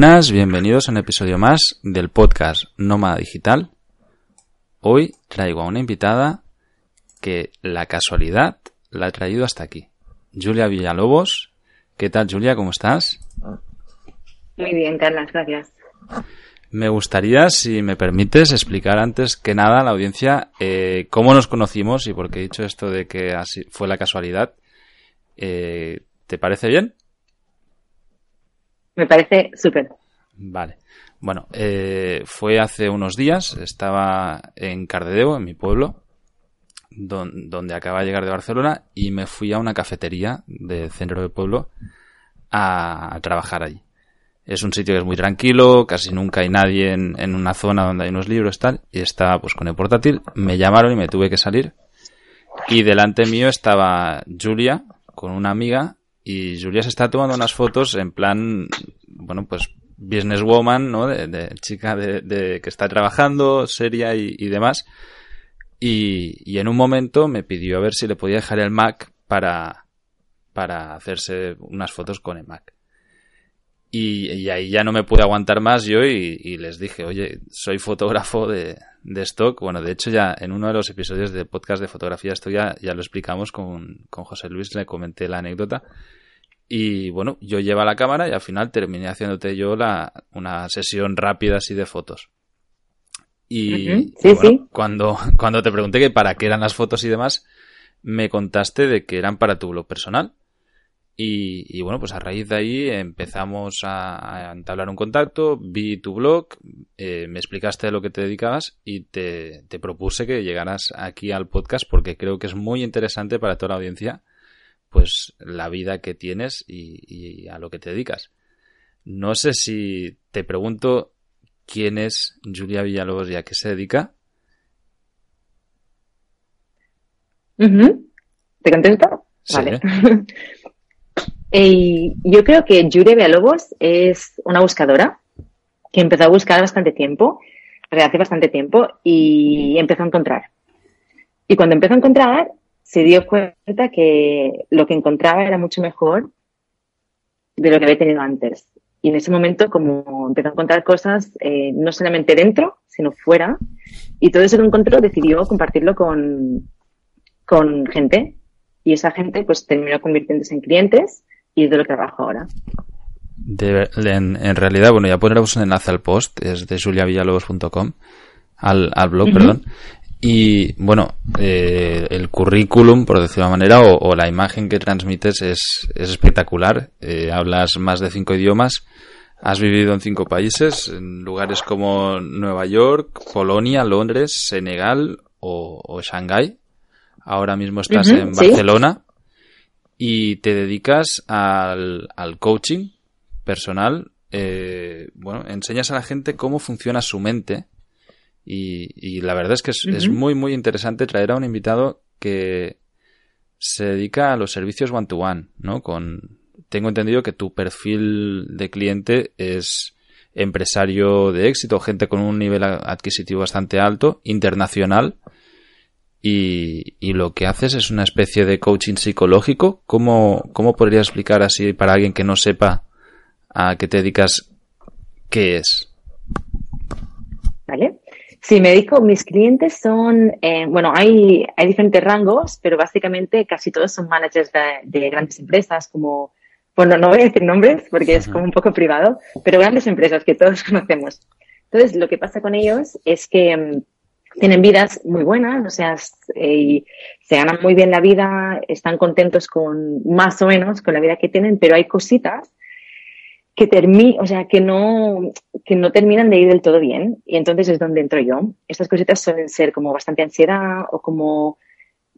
Buenas, bienvenidos a un episodio más del podcast Nómada Digital. Hoy traigo a una invitada que la casualidad la ha traído hasta aquí. Julia Villalobos. ¿Qué tal, Julia? ¿Cómo estás? Muy bien, Carlos, gracias. Me gustaría, si me permites, explicar antes que nada a la audiencia eh, cómo nos conocimos y por qué he dicho esto de que así fue la casualidad. Eh, ¿Te parece bien? Me parece súper. Vale. Bueno, eh, fue hace unos días, estaba en Cardedeu, en mi pueblo, donde acaba de llegar de Barcelona, y me fui a una cafetería del centro del pueblo a, trabajar allí. Es un sitio que es muy tranquilo, casi nunca hay nadie en, en, una zona donde hay unos libros tal, y estaba pues con el portátil, me llamaron y me tuve que salir. Y delante mío estaba Julia con una amiga y Julia se está tomando unas fotos en plan, bueno, pues businesswoman, ¿no? De, chica de, que está trabajando, seria y, demás. Y, en un momento me pidió a ver si le podía dejar el Mac para, para hacerse unas fotos con el Mac. Y, ahí ya no me pude aguantar más yo y, les dije, oye, soy fotógrafo de, de, stock. Bueno, de hecho ya en uno de los episodios de podcast de fotografía esto ya, ya lo explicamos con, con José Luis, le comenté la anécdota. Y bueno, yo llevo la cámara y al final terminé haciéndote yo la, una sesión rápida así de fotos. Y, Cuando, cuando te pregunté que para qué eran las fotos y demás, me contaste de que eran para tu blog personal. Y, bueno, pues a raíz de ahí empezamos a, entablar un contacto, vi tu blog, eh, me explicaste de lo que te dedicabas y te, te propuse que llegaras aquí al podcast porque creo que es muy interesante para toda la audiencia pues la vida que tienes y, a lo que te dedicas. No sé si te pregunto quién es Julia Villalobos y a qué se dedica. ¿Te contesto? Vale. yo creo que Julia Villalobos es una buscadora que empezó a buscar bastante tiempo, hace bastante tiempo, y empezó a encontrar. Y cuando empezó a encontrar, se dio cuenta que lo que encontraba era mucho mejor de lo que había tenido antes. Y en ese momento, como empezó a encontrar cosas, eh, no solamente dentro, sino fuera, y todo eso que encontró decidió compartirlo con, con gente. Y esa gente pues terminó convirtiéndose en clientes y es de lo que trabajo ahora. en, realidad, bueno, ya pondremos un enlace al post, es de juliavillalobos.com, al, al blog, perdón. Y bueno, eh, el currículum, por decirlo de una manera, o, la imagen que transmites es, es espectacular. Eh, hablas más de cinco idiomas, has vivido en cinco países, en lugares como Nueva York, Polonia, Londres, Senegal o, o Shanghái. Ahora mismo estás en Barcelona y te dedicas al, al coaching personal. Eh, bueno, enseñas a la gente cómo funciona su mente y, la verdad es que es, muy, muy interesante traer a un invitado que se dedica a los servicios one-to-one, ¿no? Con, tengo entendido que tu perfil de cliente es empresario de éxito, gente con un nivel adquisitivo bastante alto, internacional, y, y, lo que haces es una especie de coaching psicológico. ¿Cómo, ¿Cómo podría explicar así para alguien que no sepa a qué te dedicas qué es? Vale. Sí, me dedico, mis clientes son, eh, bueno, hay, hay diferentes rangos, pero básicamente casi todos son managers de, grandes empresas como, bueno, no voy a decir nombres porque es como un poco privado, pero grandes empresas que todos conocemos. Entonces, lo que pasa con ellos es que mm, tienen vidas muy buenas, o sea, eh, se ganan muy bien la vida, están contentos con más o menos con la vida que tienen, pero hay cositas que sea, que no, que no terminan de ir del todo bien. Y entonces es donde entro yo. Estas cositas suelen ser como bastante ansiedad o como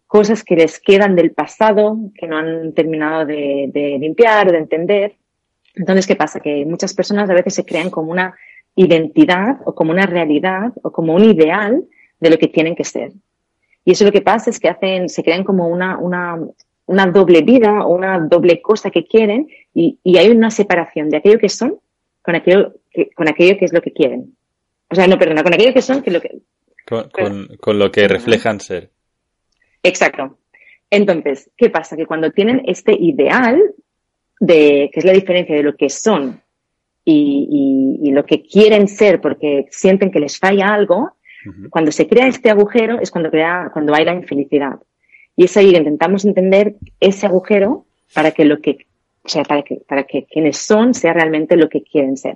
cosas que les quedan del pasado, que no han terminado de, limpiar o de entender. Entonces, ¿qué pasa? Que muchas personas a veces se crean como una identidad o como una realidad o como un ideal de lo que tienen que ser. Y eso lo que pasa es que hacen, se crean como una, una doble vida o una doble cosa que quieren y, y, hay una separación de aquello que son con aquello que, con aquello que es lo que quieren. O sea, no, perdona, con aquello que son que lo que... Con, con, con lo que reflejan ser. Exacto. Entonces, ¿qué pasa? Que cuando tienen este ideal de, que es la diferencia de lo que son y, y, y lo que quieren ser porque sienten que les falla algo, cuando se crea este agujero es cuando, crea, cuando hay la infelicidad. Y es ahí que intentamos entender ese agujero para que lo que, o sea, para que, para que quienes son sea realmente lo que quieren ser.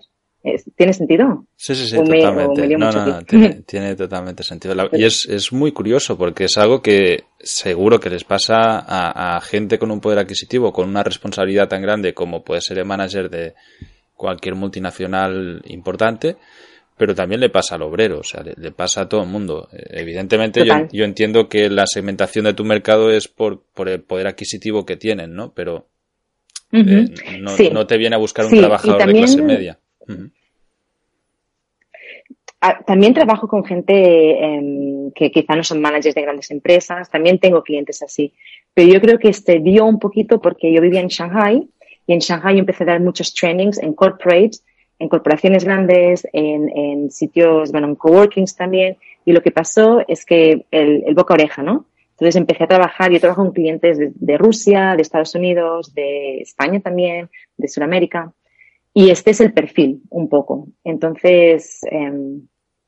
¿Tiene sentido? Sí, sí, sí, totalmente. no, no, no, tiene, tiene, totalmente sentido. y es, es muy curioso porque es algo que seguro que les pasa a, a, gente con un poder adquisitivo, con una responsabilidad tan grande como puede ser el manager de cualquier multinacional importante, pero también le pasa al obrero, o sea, le, le pasa a todo el mundo. Evidentemente, yo, yo, entiendo que la segmentación de tu mercado es por, por el poder adquisitivo que tienen, ¿no? Pero uh -huh. eh, no, sí. no, te viene a buscar un sí, trabajador también, de clase media. Uh -huh. También trabajo con gente eh, que quizá no son managers de grandes empresas, también tengo clientes así, pero yo creo que este dio un poquito porque yo vivía en Shanghai y en Shanghai empecé a dar muchos trainings en corporates en corporaciones grandes, en, sitios, bueno, en coworkings también. Y lo que pasó es que el, el boca oreja, ¿no? Entonces empecé a trabajar, yo trabajo con clientes de, Rusia, de Estados Unidos, de España también, de Sudamérica. Y este es el perfil, un poco. Entonces, eh,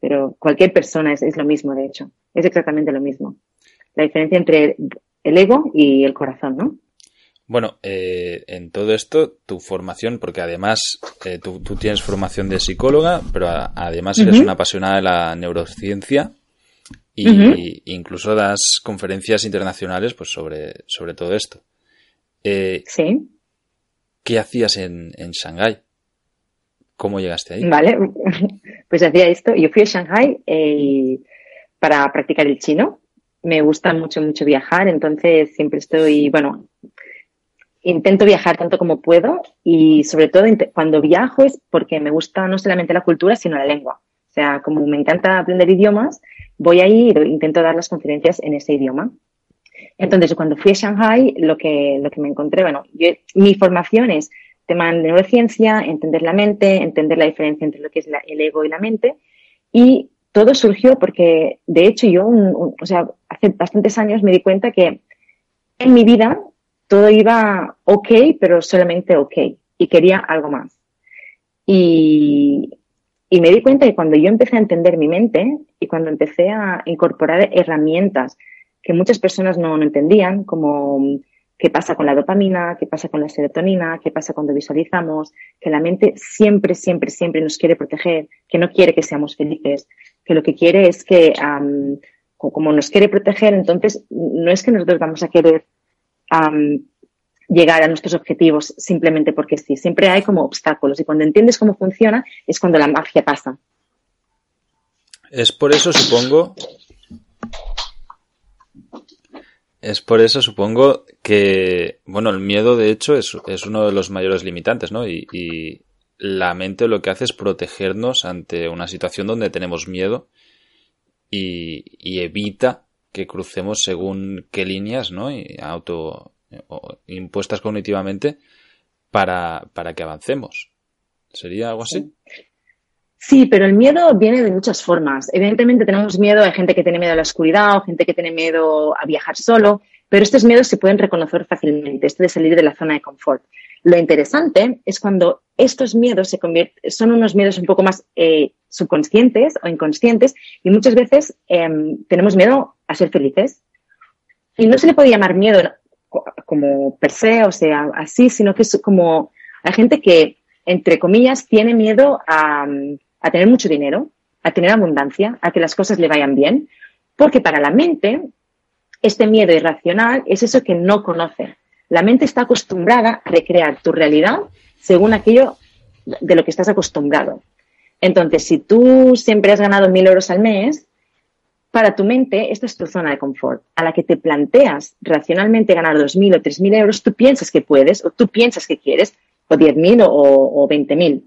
pero cualquier persona es lo mismo, de hecho. Es exactamente lo mismo. La diferencia entre el ego y el corazón, ¿no? Bueno, eh, en todo esto, tu formación, porque además eh, tú, tú, tienes formación de psicóloga, pero a, además eres uh -huh. una apasionada de la neurociencia y uh -huh. incluso das conferencias internacionales pues sobre, sobre todo esto. Eh, sí. ¿Qué hacías en, en Shanghái? ¿Cómo llegaste ahí? Vale, pues hacía esto. Yo fui a Shanghái eh, para practicar el chino. Me gusta mucho, mucho viajar, entonces siempre estoy, bueno, intento viajar tanto como puedo y sobre todo cuando viajo es porque me gusta no solamente la cultura, sino la lengua. O sea, como me encanta aprender idiomas, voy ahí e intento dar las conferencias en ese idioma. Entonces, cuando fui a Shanghai, lo que, lo que me encontré, bueno, yo, mi formación es tema de neurociencia, entender la mente, entender la diferencia entre lo que es el ego y la mente. Y todo surgió porque, de hecho, yo, o sea, hace bastantes años me di cuenta que en mi vida todo iba ok, pero solamente ok. Y quería algo más. Y, y me di cuenta que cuando yo empecé a entender mi mente y cuando empecé a incorporar herramientas que muchas personas no, entendían, como qué pasa con la dopamina, qué pasa con la serotonina, qué pasa cuando visualizamos, que la mente siempre, siempre, siempre nos quiere proteger, que no quiere que seamos felices, que lo que quiere es que, um, como nos quiere proteger, entonces no es que nosotros vamos a querer llegar a nuestros objetivos simplemente porque sí. Siempre hay como obstáculos y cuando entiendes cómo funciona es cuando la magia pasa. Es por eso, supongo. Es por eso, supongo, que, bueno, el miedo, de hecho, es, es uno de los mayores limitantes, ¿no? Y, la mente lo que hace es protegernos ante una situación donde tenemos miedo y evita que crucemos según qué líneas, ¿no? Y auto, impuestas cognitivamente para, para que avancemos. ¿Sería algo así? Sí, pero el miedo viene de muchas formas. Evidentemente tenemos miedo, hay gente que tiene miedo a la oscuridad o gente que tiene miedo a viajar solo, pero estos miedos se pueden reconocer fácilmente, esto de salir de la zona de confort. Lo interesante es cuando estos miedos se convierten, son unos miedos un poco más eh, subconscientes o inconscientes y muchas veces eh, tenemos miedo a ser felices. Y no se le puede llamar miedo como per se, o sea, así, sino que es como la gente que, entre comillas, tiene miedo a tener mucho dinero, a tener abundancia, a que las cosas le vayan bien, porque para la mente, este miedo irracional es eso que no conoce. La mente está acostumbrada a recrear tu realidad según aquello de lo que estás acostumbrado. Entonces, si tú siempre has ganado mil euros al mes, para tu mente, esta es tu zona de confort. A la que te planteas racionalmente ganar 2.000 o 3.000 euros, tú piensas que puedes, o tú piensas que quieres, o 10.000 o, o 20.000.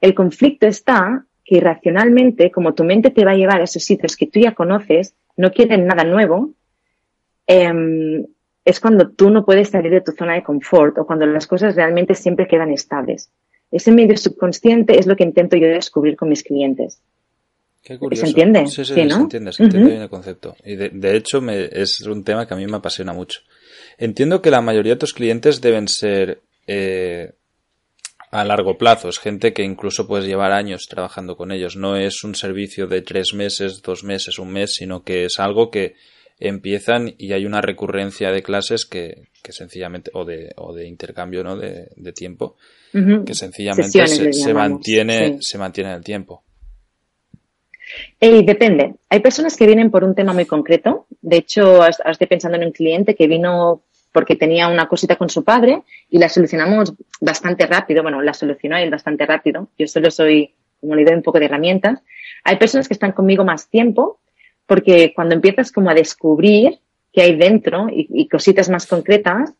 El conflicto está que racionalmente, como tu mente te va a llevar a esos sitios que tú ya conoces, no quieren nada nuevo, em, es cuando tú no puedes salir de tu zona de confort o cuando las cosas realmente siempre quedan estables. Ese medio subconsciente es lo que intento yo descubrir con mis clientes. Qué curioso. ¿Se entiende? Sí, sí, Sí, se ¿no? entiende, se entiende bien el concepto. Y de, de hecho me, es un tema que a mí me apasiona mucho. Entiendo que la mayoría de tus clientes deben ser eh, a largo plazo. Es gente que incluso puedes llevar años trabajando con ellos. No es un servicio de tres meses, dos meses, un mes, sino que es algo que empiezan y hay una recurrencia de clases que, que sencillamente, o de, o de intercambio, ¿no? De, de tiempo, que sencillamente se, mantiene, sí. se mantiene en el tiempo. Depende. Hay personas que vienen por un tema muy concreto. De hecho, estoy pensando en un cliente que vino porque tenía una cosita con su padre y la solucionamos bastante rápido. Bueno, la solucionó él bastante rápido. Yo solo soy, como le doy un poco de herramientas. Hay personas que están conmigo más tiempo porque cuando empiezas como a descubrir qué hay dentro y, cositas más concretas,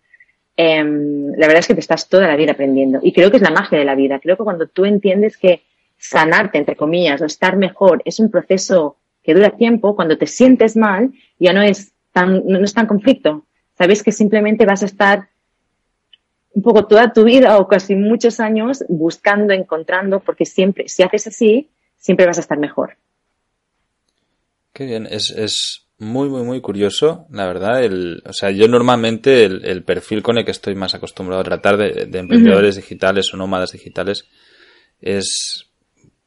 em, la verdad es que te estás toda la vida aprendiendo. Y creo que es la magia de la vida. Creo que cuando tú entiendes que sanarte, entre comillas, o estar mejor es un proceso que dura tiempo, cuando te sientes mal, ya no es tan, no es tan conflicto. Sabes que simplemente vas a estar un poco toda tu vida o casi muchos años buscando, encontrando, porque siempre, si haces así, siempre vas a estar mejor. Qué bien, es, es muy, muy, muy curioso, la verdad. El, o sea, yo normalmente el, el perfil con el que estoy más acostumbrado a tratar de, de emprendedores digitales o nómadas digitales es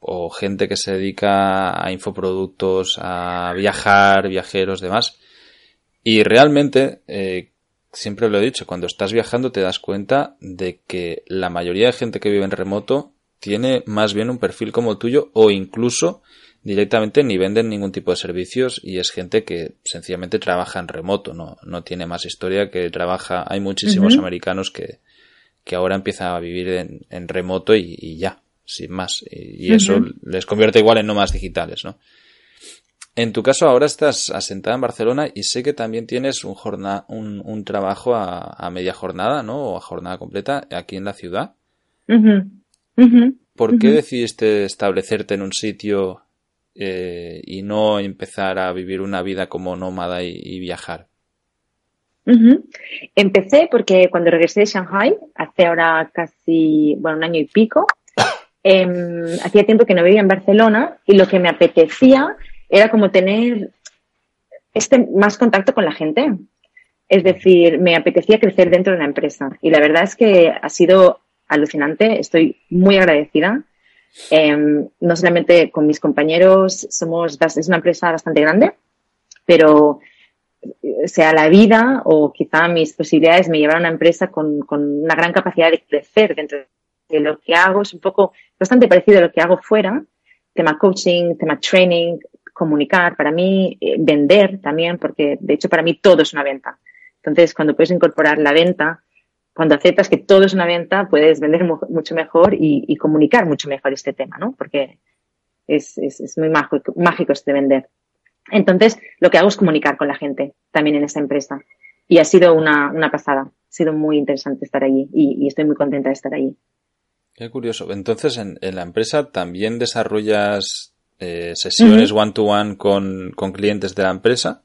o gente que se dedica a infoproductos, a viajar, viajeros, demás. Y realmente, eh, siempre lo he dicho, cuando estás viajando te das cuenta de que la mayoría de gente que vive en remoto tiene más bien un perfil como el tuyo o incluso directamente ni venden ningún tipo de servicios y es gente que sencillamente trabaja en remoto, no, no tiene más historia que trabaja. Hay muchísimos americanos que, que ahora empiezan a vivir en, en remoto y, y ya, sin más. Y, y eso les convierte igual en nómadas digitales, ¿no? En tu caso ahora estás asentada en Barcelona y sé que también tienes un, jorna- un, un trabajo a, a media jornada, ¿no? O a jornada completa aquí en la ciudad. ¿Por qué decidiste establecerte en un sitio eh, y no empezar a vivir una vida como nómada y, y viajar? Empecé porque cuando regresé de Shanghai, hace ahora casi, bueno, un año y pico, em, hacía tiempo que no vivía en Barcelona y lo que me apetecía era como tener este más contacto con la gente. Es decir, me apetecía crecer dentro de una empresa y la verdad es que ha sido alucinante. Estoy muy agradecida. Em, no solamente con mis compañeros, somos, es una empresa bastante grande, pero eh, sea la vida o quizá mis posibilidades me llevaron a una empresa con, con una gran capacidad de crecer dentro de lo que hago. Es un poco bastante parecido a lo que hago fuera. Tema coaching, tema training, comunicar, para mí eh, vender también, porque de hecho para mí todo es una venta. Entonces, cuando puedes incorporar la venta, cuando aceptas que todo es una venta, puedes vender mu- mucho mejor y, y comunicar mucho mejor este tema, ¿no? Porque es, es, es muy mágico, mágico este vender. Entonces, lo que hago es comunicar con la gente también en esa empresa. Y ha sido una, una pasada. Ha sido muy interesante estar allí y, y estoy muy contenta de estar allí. Qué curioso. Entonces, en, en la empresa también desarrollas eh, sesiones one-to-one con, con clientes de la empresa.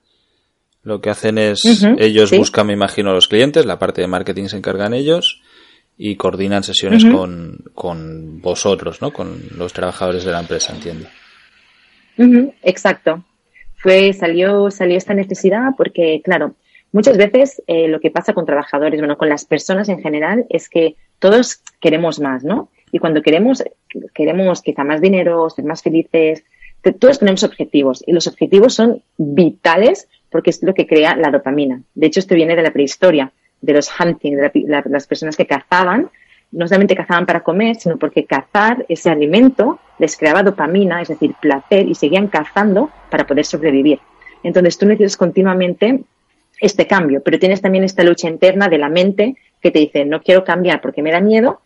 Lo que hacen es, ellos sí. buscan, me imagino, a los clientes, la parte de marketing se encargan ellos y coordinan sesiones con, con vosotros, ¿no? Con los trabajadores de la empresa, entiendo. Exacto. Fue, salió, salió esta necesidad porque, claro, muchas veces eh, lo que pasa con trabajadores, bueno, con las personas en general, es que todos queremos más, ¿no? Y cuando queremos, queremos quizá más dinero, ser más felices, todos tenemos objetivos y los objetivos son vitales porque es lo que crea la dopamina. De hecho, esto viene de la prehistoria, de los hunting, de la- la- las personas que cazaban no solamente cazaban para comer, sino porque cazar ese alimento les creaba dopamina, es decir, placer, y seguían cazando para poder sobrevivir. Entonces tú necesitas continuamente este cambio, pero tienes también esta lucha interna de la mente que te dice, no quiero cambiar porque me da miedo,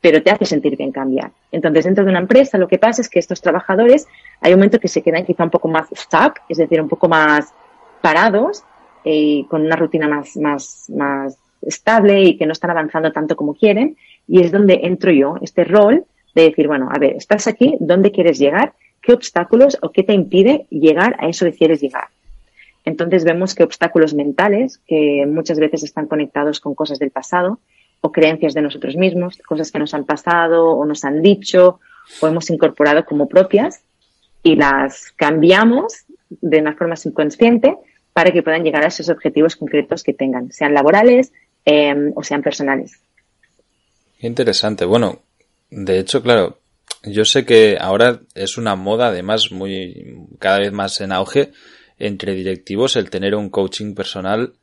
pero te hace sentir bien cambiar. Entonces, dentro de una empresa, lo que pasa es que estos trabajadores hay un momento que se quedan quizá un poco más stuck, es decir, un poco más parados, eh, con una rutina más, más, más estable y que no están avanzando tanto como quieren. Y es donde entro yo, este rol de decir, bueno, a ver, estás aquí, ¿dónde quieres llegar? ¿Qué obstáculos o qué te impide llegar a eso que quieres llegar? Entonces vemos que obstáculos mentales, que muchas veces están conectados con cosas del pasado o creencias de nosotros mismos, cosas que nos han pasado o nos han dicho o hemos incorporado como propias y las cambiamos de una forma subconsciente para que puedan llegar a esos objetivos concretos que tengan, sean laborales em, o sean personales. Interesante. Bueno, de hecho, claro, yo sé que ahora es una moda, además, muy cada vez más en auge entre directivos el tener un coaching personal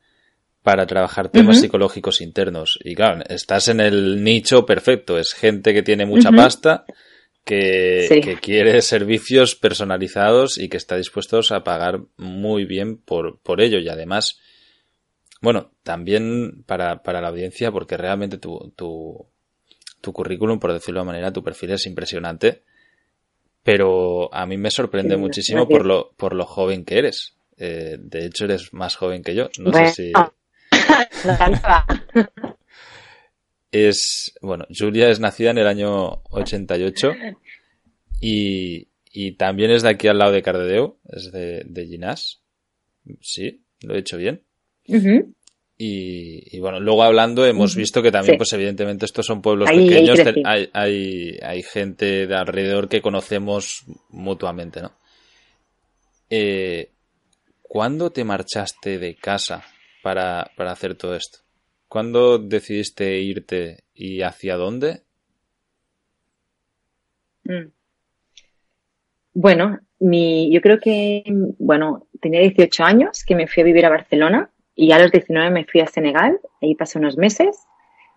para trabajar temas psicológicos internos. Y claro, estás en el nicho perfecto. Es gente que tiene mucha pasta, que, quiere servicios personalizados y que está dispuestos a pagar muy bien por, por ello. Y además, bueno, también para, para la audiencia, porque realmente tu, tu, tu currículum, por decirlo de manera, tu perfil es impresionante pero a mí me sorprende muchísimo por lo, por lo joven que eres. Eh, de hecho, eres más joven que yo. No sé si. es. Bueno, Julia es nacida en el año 88 y, y también es de aquí al lado de Cardedeu, es de, de Ginás. Sí, lo he hecho bien. Y, bueno, luego hablando hemos visto que también, pues evidentemente estos son pueblos pequeños, hay, hay, hay, gente de alrededor que conocemos mutuamente, ¿no? Eh, ¿Cuándo te marchaste de casa para, para hacer todo esto? ¿Cuándo decidiste irte y hacia dónde? Mm. Bueno, mi, yo creo que, bueno, tenía 18 años que me fui a vivir a Barcelona y a los 19 me fui a Senegal, ahí pasé unos meses.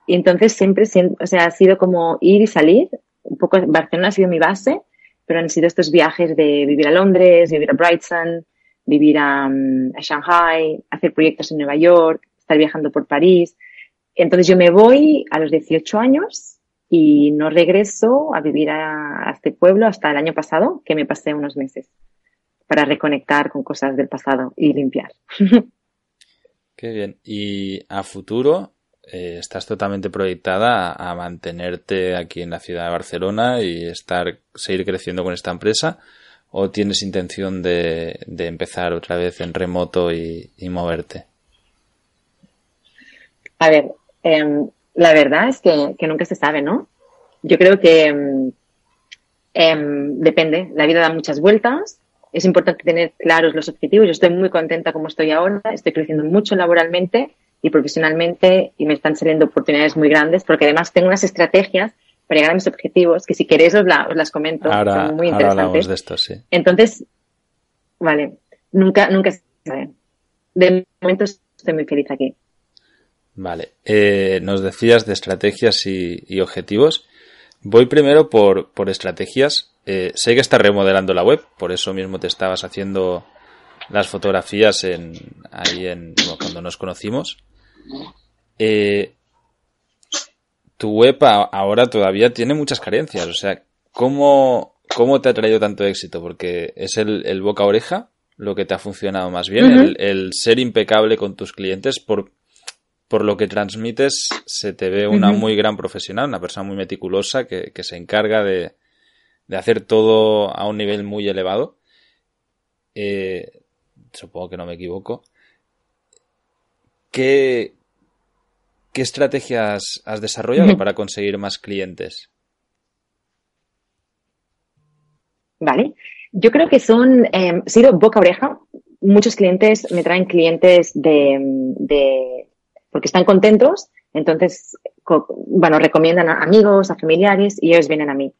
Y entonces siempre, o sea, ha sido como ir y salir. Un poco, Barcelona ha sido mi base, pero han sido estos viajes de vivir a Londres, vivir a Brighton, vivir a, a Shanghai, hacer proyectos en Nueva York, estar viajando por París. Entonces yo me voy a los 18 años y no regreso a vivir a, este pueblo hasta el año pasado, que me pasé unos meses para reconectar con cosas del pasado y limpiar. Qué bien. Y a futuro, eh, ¿estás totalmente proyectada a, mantenerte aquí en la ciudad de Barcelona y estar, seguir creciendo con esta empresa? ¿O tienes intención de, empezar otra vez en remoto y, moverte? A ver, em, la verdad es que, nunca se sabe, ¿no? Yo creo que em, em, depende. La vida da muchas vueltas es importante tener claros los objetivos. Yo estoy muy contenta como estoy ahora, estoy creciendo mucho laboralmente y profesionalmente y me están saliendo oportunidades muy grandes porque además tengo unas estrategias para llegar a mis objetivos que si queréis os, las comento, ahora, son muy interesantes. de esto, sí. Entonces, vale, nunca, nunca se sabe. De momento estoy muy feliz aquí. Vale, eh, nos decías de estrategias y, y objetivos. Voy primero por, por estrategias eh, sé que estás remodelando la web, por eso mismo te estabas haciendo las fotografías en, ahí en cuando nos conocimos. Eh, tu web ahora todavía tiene muchas carencias, o sea, ¿cómo, cómo te ha traído tanto éxito? Porque es el, boca a oreja lo que te ha funcionado más bien, el, ser impecable con tus clientes por, por lo que transmites se te ve una muy gran profesional, una persona muy meticulosa que se encarga de, de hacer todo a un nivel muy elevado. Eh, supongo que no me equivoco. ¿Qué, qué estrategias has desarrollado para conseguir más clientes? Vale. Yo creo que son, eh, sido boca a oreja. Muchos clientes me traen clientes de, de porque están contentos, entonces, bueno, recomiendan a amigos, a familiares y ellos vienen a mí.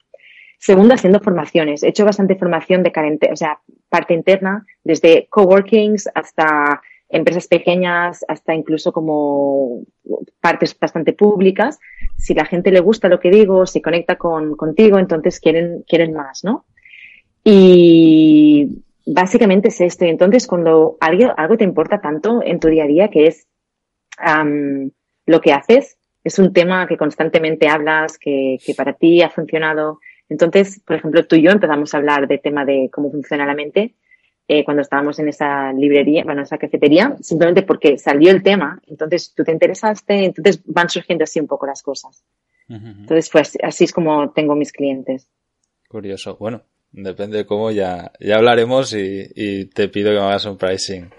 Segundo, haciendo formaciones. He hecho bastante formación de o sea, parte interna, desde coworkings hasta empresas pequeñas, hasta incluso como partes bastante públicas. Si la gente le gusta lo que digo, se conecta con, contigo, entonces quieren, quieren más, ¿no? Y básicamente es esto. Y entonces cuando algo, algo te importa tanto en tu día a día, que es lo que haces, es un tema que constantemente hablas, que, que para ti ha funcionado. Entonces, por ejemplo, tú y yo empezamos a hablar de tema de cómo funciona la mente eh, cuando estábamos en esa librería, bueno, en esa cafetería, simplemente porque salió el tema, entonces tú te interesaste, entonces van surgiendo así un poco las cosas. Entonces, pues así es como tengo mis clientes. Curioso. Bueno, depende de cómo ya, ya hablaremos y, te pido que me hagas un pricing.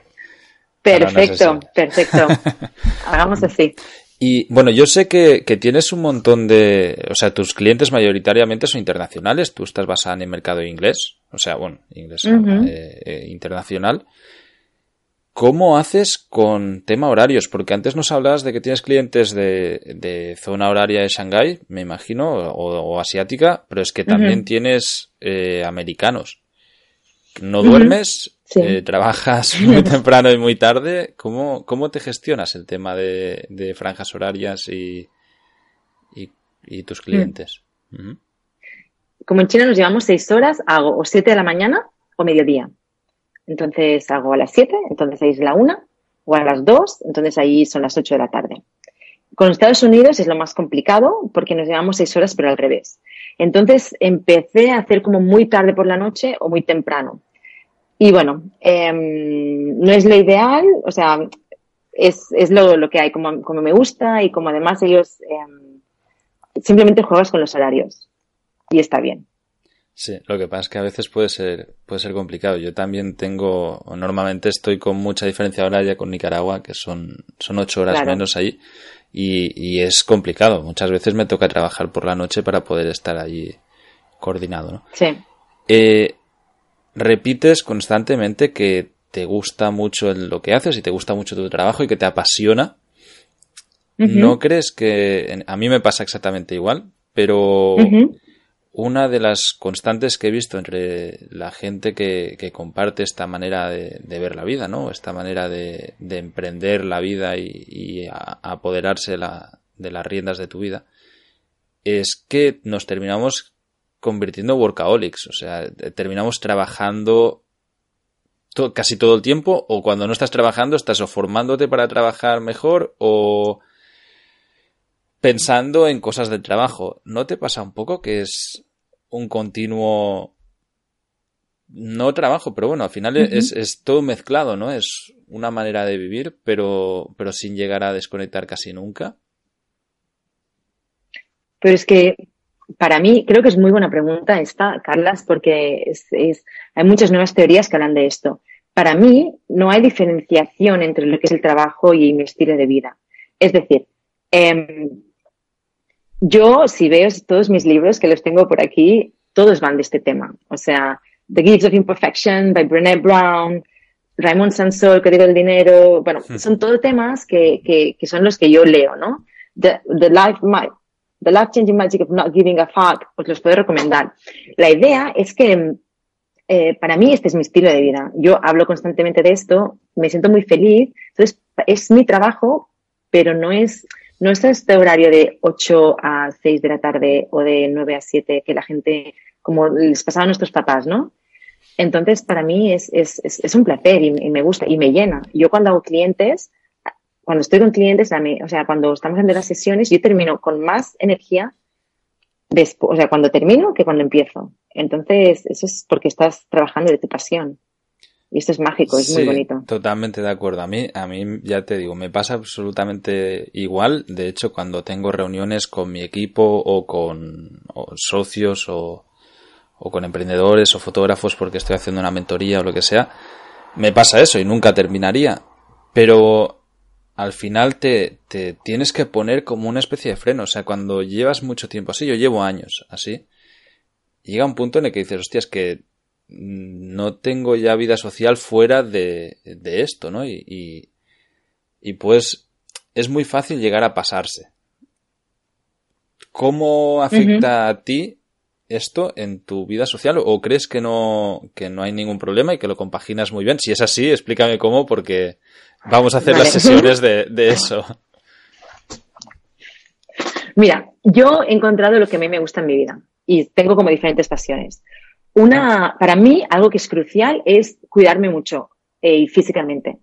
Perfecto, perfecto. Hagamos así. Y bueno, yo sé que, tienes un montón de. O sea, tus clientes mayoritariamente son internacionales. Tú estás basada en el mercado inglés. O sea, bueno, inglés eh, eh, internacional. ¿Cómo haces con tema horarios? Porque antes nos hablabas de que tienes clientes de, zona horaria de Shanghái, me imagino, o, asiática, pero es que también tienes eh, americanos. ¿No duermes? Eh, ¿Trabajas muy temprano y muy tarde? ¿Cómo, cómo te gestionas el tema de, franjas horarias y, y, tus clientes? Como en China nos llevamos seis horas, hago o siete de la mañana o mediodía. Entonces hago a las 7, entonces ahí es la 1, o a las 2, entonces ahí son las 8 de la tarde. Con Estados Unidos es lo más complicado porque nos llevamos 6 horas, pero al revés. Entonces empecé a hacer como muy tarde por la noche o muy temprano. Y bueno, em, no es lo ideal, o sea, es, es lo, lo, que hay, como, como, me gusta y como además ellos em, simplemente juegas con los horarios y está bien. Sí, lo que pasa es que a veces puede ser, puede ser complicado. Yo también tengo, normalmente estoy con mucha diferencia horaria con Nicaragua, que son, son ocho horas menos ahí, y, y, es complicado. Muchas veces me toca trabajar por la noche para poder estar allí coordinado, ¿no? Sí. Eh, repites constantemente que te gusta mucho lo que haces y te gusta mucho tu trabajo y que te apasiona. ¿No crees que a mí me pasa exactamente igual? Pero una de las constantes que he visto entre la gente que, comparte esta manera de, ver la vida, ¿no? Esta manera de, emprender la vida y, apoderarse de las riendas de tu vida, es que nos terminamos convirtiendo en workaholics, o sea, terminamos trabajando casi todo el tiempo o cuando no estás trabajando estás o formándote para trabajar mejor o pensando en cosas del trabajo. ¿No te pasa un poco que es un continuo... No trabajo, pero bueno, al final es, todo mezclado, ¿no? Es una manera de vivir, pero, pero sin llegar a desconectar casi nunca. Pero es que para mí creo que es muy buena pregunta esta, Carlas, porque es, hay muchas nuevas teorías que hablan de esto. Para mí no hay diferenciación entre lo que es el trabajo y mi estilo de vida. Es decir, eh, yo, si veo todos mis libros, que los tengo por aquí, todos van de este tema. O sea, The Gifts of Imperfection by Brené Brown, Raymond Sansor, que digo el dinero. Bueno, hmm. son todos temas que, que, que, son los que yo leo, ¿no? The, the Life The Life Changing Magic of Not Giving a Fuck, os los puedo recomendar. La idea es que eh, para mí este es mi estilo de vida. Yo hablo constantemente de esto, me siento muy feliz. Entonces, es mi trabajo, pero no es, no es este horario de 8 a 6 de la tarde o de 9 a 7 que la gente, como les pasaba a nuestros papás, ¿no? Entonces, para mí es, es, es, un placer y, me gusta y me llena. Yo cuando hago clientes, cuando estoy con clientes, a mí, o sea, cuando estamos en las sesiones, yo termino con más energía después, o sea, cuando termino que cuando empiezo. Entonces, eso es porque estás trabajando de tu pasión. Y esto es mágico, es muy bonito. Totalmente de acuerdo. A mí, a mí, ya te digo, me pasa absolutamente igual. De hecho, cuando tengo reuniones con mi equipo o con socios o, o con emprendedores o fotógrafos porque estoy haciendo una mentoría o lo que sea, me pasa eso y nunca terminaría. Pero al final te, te, tienes que poner como una especie de freno. O sea, cuando llevas mucho tiempo así, yo llevo años así, llega un punto en el que dices, hostia, es que no tengo ya vida social fuera de, esto, ¿no? Y, y, pues es muy fácil llegar a pasarse. ¿Cómo afecta a ti esto en tu vida social o crees que no, que no hay ningún problema y que lo compaginas muy bien? Si es así, explícame cómo porque vamos a hacer las sesiones de, de, eso. Mira, yo he encontrado lo que a mí me gusta en mi vida y tengo como diferentes pasiones. Una, para mí, algo que es crucial es cuidarme mucho eh, físicamente.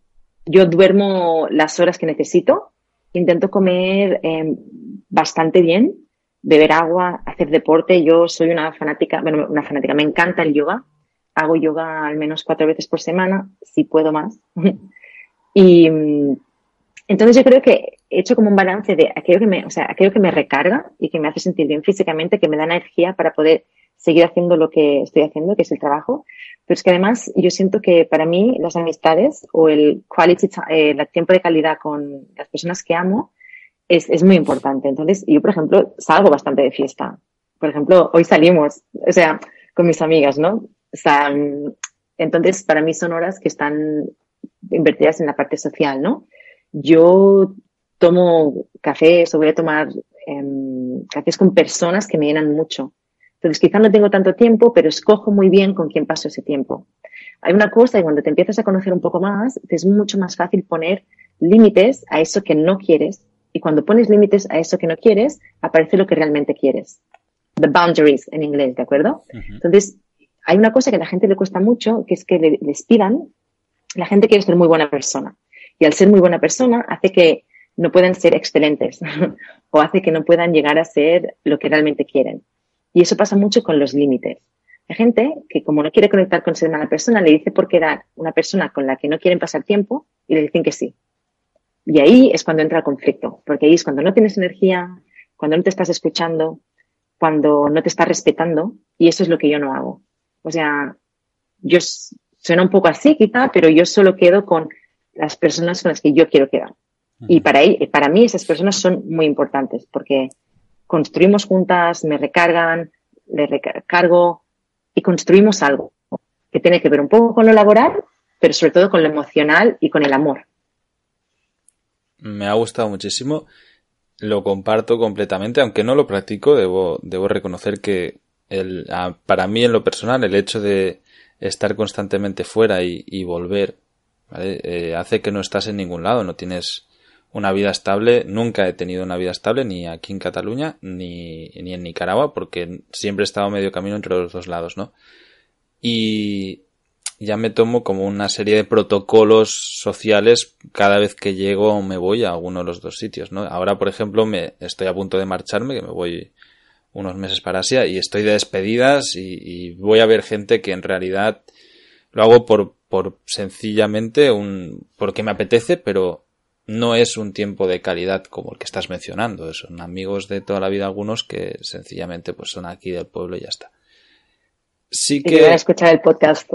Yo duermo las horas que necesito, intento comer em, bastante bien, beber agua, hacer deporte. Yo soy una fanática, bueno, una fanática, me encanta el yoga. Hago yoga al menos cuatro veces por semana, si puedo más. y entonces yo creo que he hecho como un balance de aquello que me, o sea, aquello que me recarga y que me hace sentir bien físicamente, que me da energía para poder seguir haciendo lo que estoy haciendo, que es el trabajo. Pero es que además yo siento que para mí las amistades o el quality, eh, el tiempo de calidad con las personas que amo es, es muy importante. Entonces, yo, por ejemplo, salgo bastante de fiesta. Por ejemplo, hoy salimos, o sea, con mis amigas, ¿no? O entonces, para mí son horas que están invertidas en la parte social, ¿no? Yo tomo cafés o voy a tomar eh, cafés con personas que me llenan mucho. Entonces, quizá no tengo tanto tiempo, pero escojo muy bien con quién paso ese tiempo. Hay una cosa y cuando te empiezas a conocer un poco más, es mucho más fácil poner límites a eso que no quieres. Y cuando pones límites a eso que no quieres, aparece lo que realmente quieres. The boundaries en inglés, ¿de acuerdo? Entonces, hay una cosa que a la gente le cuesta mucho, que es que le, les pidan, la gente quiere ser muy buena persona. Y al ser muy buena persona hace que no puedan ser excelentes o hace que no puedan llegar a ser lo que realmente quieren. Y eso pasa mucho con los límites. Hay gente que como no quiere conectar con ser mala persona, le dice por quedar una persona con la que no quieren pasar tiempo y le dicen que sí. Y ahí es cuando entra el conflicto, porque ahí es cuando no tienes energía, cuando no te estás escuchando, cuando no te estás respetando, y eso es lo que yo no hago. O sea, yo suena un poco así quizá, pero yo solo quedo con las personas con las que yo quiero quedar. Y para, para mí esas personas son muy importantes, porque construimos juntas, me recargan, le recargo y construimos algo que tiene que ver un poco con lo laboral, pero sobre todo con lo emocional y con el amor. Me ha gustado muchísimo, lo comparto completamente, aunque no lo practico, debo, debo reconocer que el, para mí en lo personal el hecho de estar constantemente fuera y, volver eh, hace que no estás en ningún lado, no tienes una vida estable. Nunca he tenido una vida estable ni aquí en Cataluña ni, ni en Nicaragua porque siempre he estado medio camino entre los dos lados, ¿no? Y ya me tomo como una serie de protocolos sociales cada vez que llego o me voy a alguno de los dos sitios, ¿no? Ahora, por ejemplo, me estoy a punto de marcharme, que me voy unos meses para Asia y estoy de despedidas y, y voy a ver gente que en realidad lo hago por, por sencillamente un, porque me apetece, pero no es un tiempo de calidad como el que estás mencionando. Son amigos de toda la vida algunos que sencillamente pues son aquí del pueblo y ya está. Sí que... a escuchar el podcast.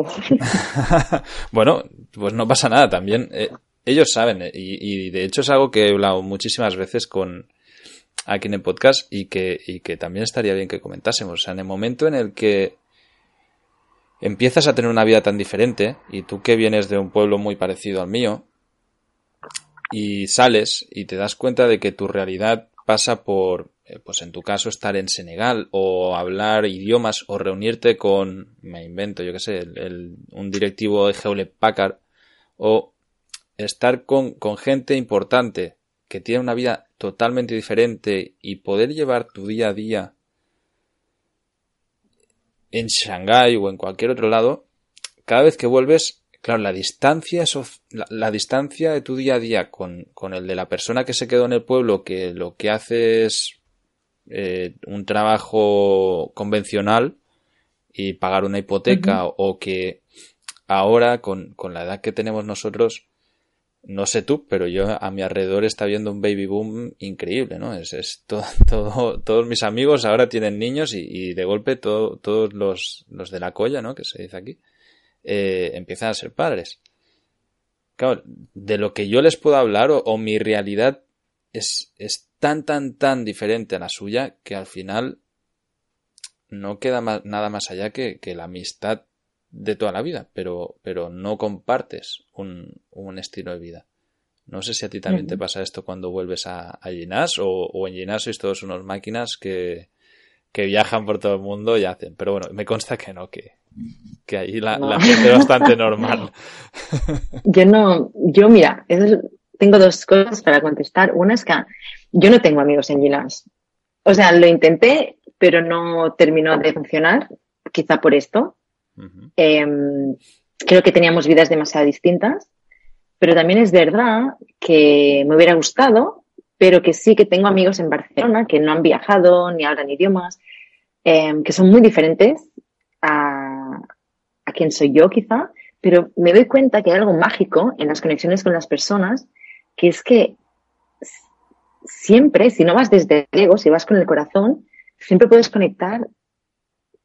bueno, pues no pasa nada también. Eh, ellos saben eh, y, de hecho es algo que he hablado muchísimas veces con aquí en el podcast y que, y que también estaría bien que comentásemos. O sea, en el momento en el que empiezas a tener una vida tan diferente y tú que vienes de un pueblo muy parecido al mío, y sales y te das cuenta de que tu realidad pasa por, eh, pues en tu caso, estar en Senegal o hablar idiomas o reunirte con, me invento, yo qué sé, el, un directivo de Hewlett Packard o estar con, con gente importante que tiene una vida totalmente diferente y poder llevar tu día a día en Shanghái o en cualquier otro lado, cada vez que vuelves Claro, la distancia, la, distancia de tu día a día con, el de la persona que se quedó en el pueblo, que lo que hace es eh, un trabajo convencional y pagar una hipoteca, o que ahora, con, la edad que tenemos nosotros, no sé tú, pero yo a mi alrededor está viendo un baby boom increíble, ¿no? Es, es todo, todos mis amigos ahora tienen niños y, de golpe todos los, los de la colla, ¿no? Que se dice aquí eh, empiezan a ser padres. Claro, de lo que yo les puedo hablar o, mi realidad es, es, tan, tan, tan diferente a la suya que al final no queda nada más allá que, que, la amistad de toda la vida, pero, pero no compartes un, un estilo de vida. No sé si a ti también te pasa esto cuando vuelves a, a o, o, en Ginas sois todos unos máquinas que, que viajan por todo el mundo y hacen. Pero bueno, me consta que no, que, que ahí la, gente es bastante normal. Yo no, yo mira, tengo dos cosas para contestar. Una es que yo no tengo amigos en Gilas. O sea, lo intenté, pero no terminó de funcionar, quizá por esto. Em, creo que teníamos vidas demasiado distintas, pero también es verdad que me hubiera gustado pero que sí que tengo amigos en Barcelona que no han viajado ni hablan idiomas, em, que son muy diferentes a, a quien soy yo quizá, pero me doy cuenta que hay algo mágico en las conexiones con las personas, que es que siempre, si no vas desde el ego, si vas con el corazón, siempre puedes conectar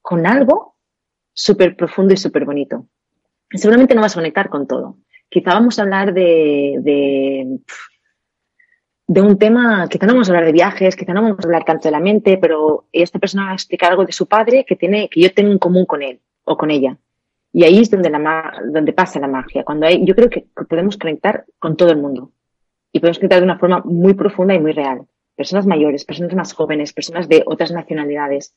con algo súper profundo y súper bonito. Seguramente no vas a conectar con todo. Quizá vamos a hablar de, de, de, un tema, quizá no vamos a hablar de viajes, quizá no vamos a hablar tanto de la mente, pero esta persona va a explicar algo de su padre que tiene, que yo tengo en común con él o con ella. Y ahí es donde, la, donde pasa la magia. Cuando hay, yo creo que podemos conectar con todo el mundo. Y podemos conectar de una forma muy profunda y muy real. Personas mayores, personas más jóvenes, personas de otras nacionalidades.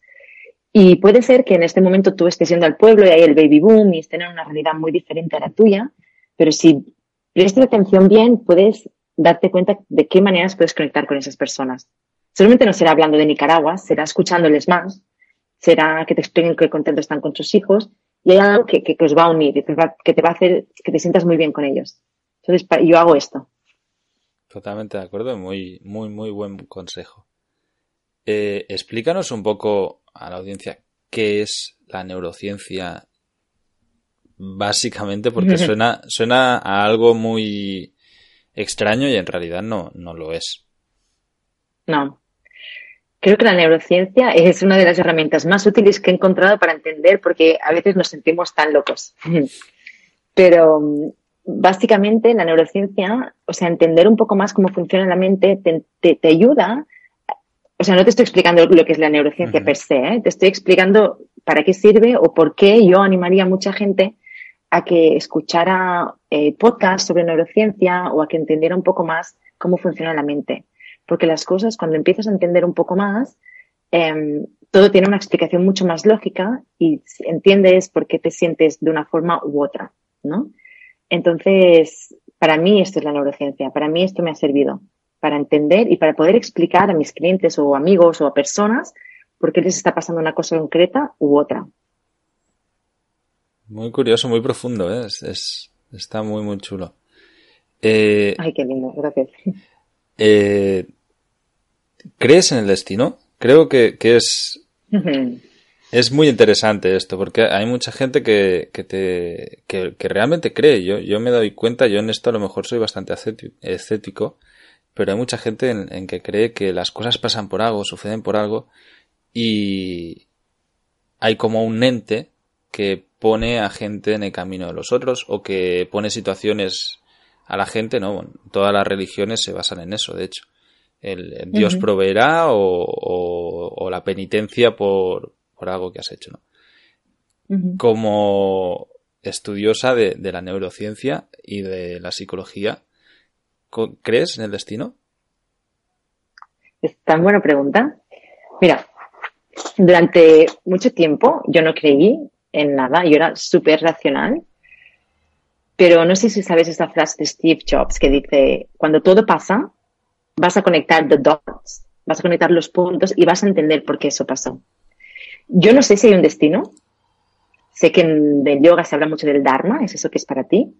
Y puede ser que en este momento tú estés yendo al pueblo y hay el baby boom y estén en una realidad muy diferente a la tuya, pero si prestas atención bien, puedes darte cuenta de qué maneras puedes conectar con esas personas. Solamente no será hablando de Nicaragua, será escuchándoles más, será que te expliquen qué contento están con sus hijos y hay algo que, que, os va a unir, que te va, que te va a hacer que te sientas muy bien con ellos. Entonces, yo hago esto. Totalmente de acuerdo, muy, muy, muy buen consejo. Eh, explícanos un poco a la audiencia qué es la neurociencia básicamente porque suena, suena a algo muy extraño y en realidad no, no lo es. No. Creo que la neurociencia es una de las herramientas más útiles que he encontrado para entender porque a veces nos sentimos tan locos. Pero básicamente la neurociencia, o sea, entender un poco más cómo funciona la mente te, te, ayuda. O sea, no te estoy explicando lo que es la neurociencia per se, ¿eh? te estoy explicando para qué sirve o por qué yo animaría a mucha gente a que escuchara eh, podcasts sobre neurociencia o a que entendiera un poco más cómo funciona la mente porque las cosas, cuando empiezas a entender un poco más, eh, todo tiene una explicación mucho más lógica y entiendes por qué te sientes de una forma u otra, ¿no? Entonces, para mí esto es la neurociencia, para mí esto me ha servido para entender y para poder explicar a mis clientes o amigos o a personas por qué les está pasando una cosa concreta u otra. Muy curioso, muy profundo, ¿eh? es, está muy, muy chulo. Eh, Ay, qué lindo, gracias. Eh, ¿Crees en el destino? Creo que, es, es muy interesante esto, porque hay mucha gente que, que, te, que, realmente cree. Yo, yo me doy cuenta, yo en esto a lo mejor soy bastante escéptico, pero hay mucha gente en, que cree que las cosas pasan por algo, suceden por algo, y hay como un ente que pone a gente en el camino de los otros o que pone situaciones a la gente, ¿no? todas las religiones se basan en eso, de hecho. El, Dios proveerá o, la penitencia por, algo que has hecho, ¿no? Como estudiosa de, la neurociencia y de la psicología, ¿crees en el destino? Es tan buena pregunta. Mira, durante mucho tiempo yo no creí en nada, yo era súper racional pero no sé si sabes esa frase de Steve Jobs que dice, cuando todo pasa, vas a conectar the dots, vas a conectar los puntos y vas a entender por qué eso pasó. Yo no sé si hay un destino. Sé que en el yoga se habla mucho del Dharma, es eso que es para ti.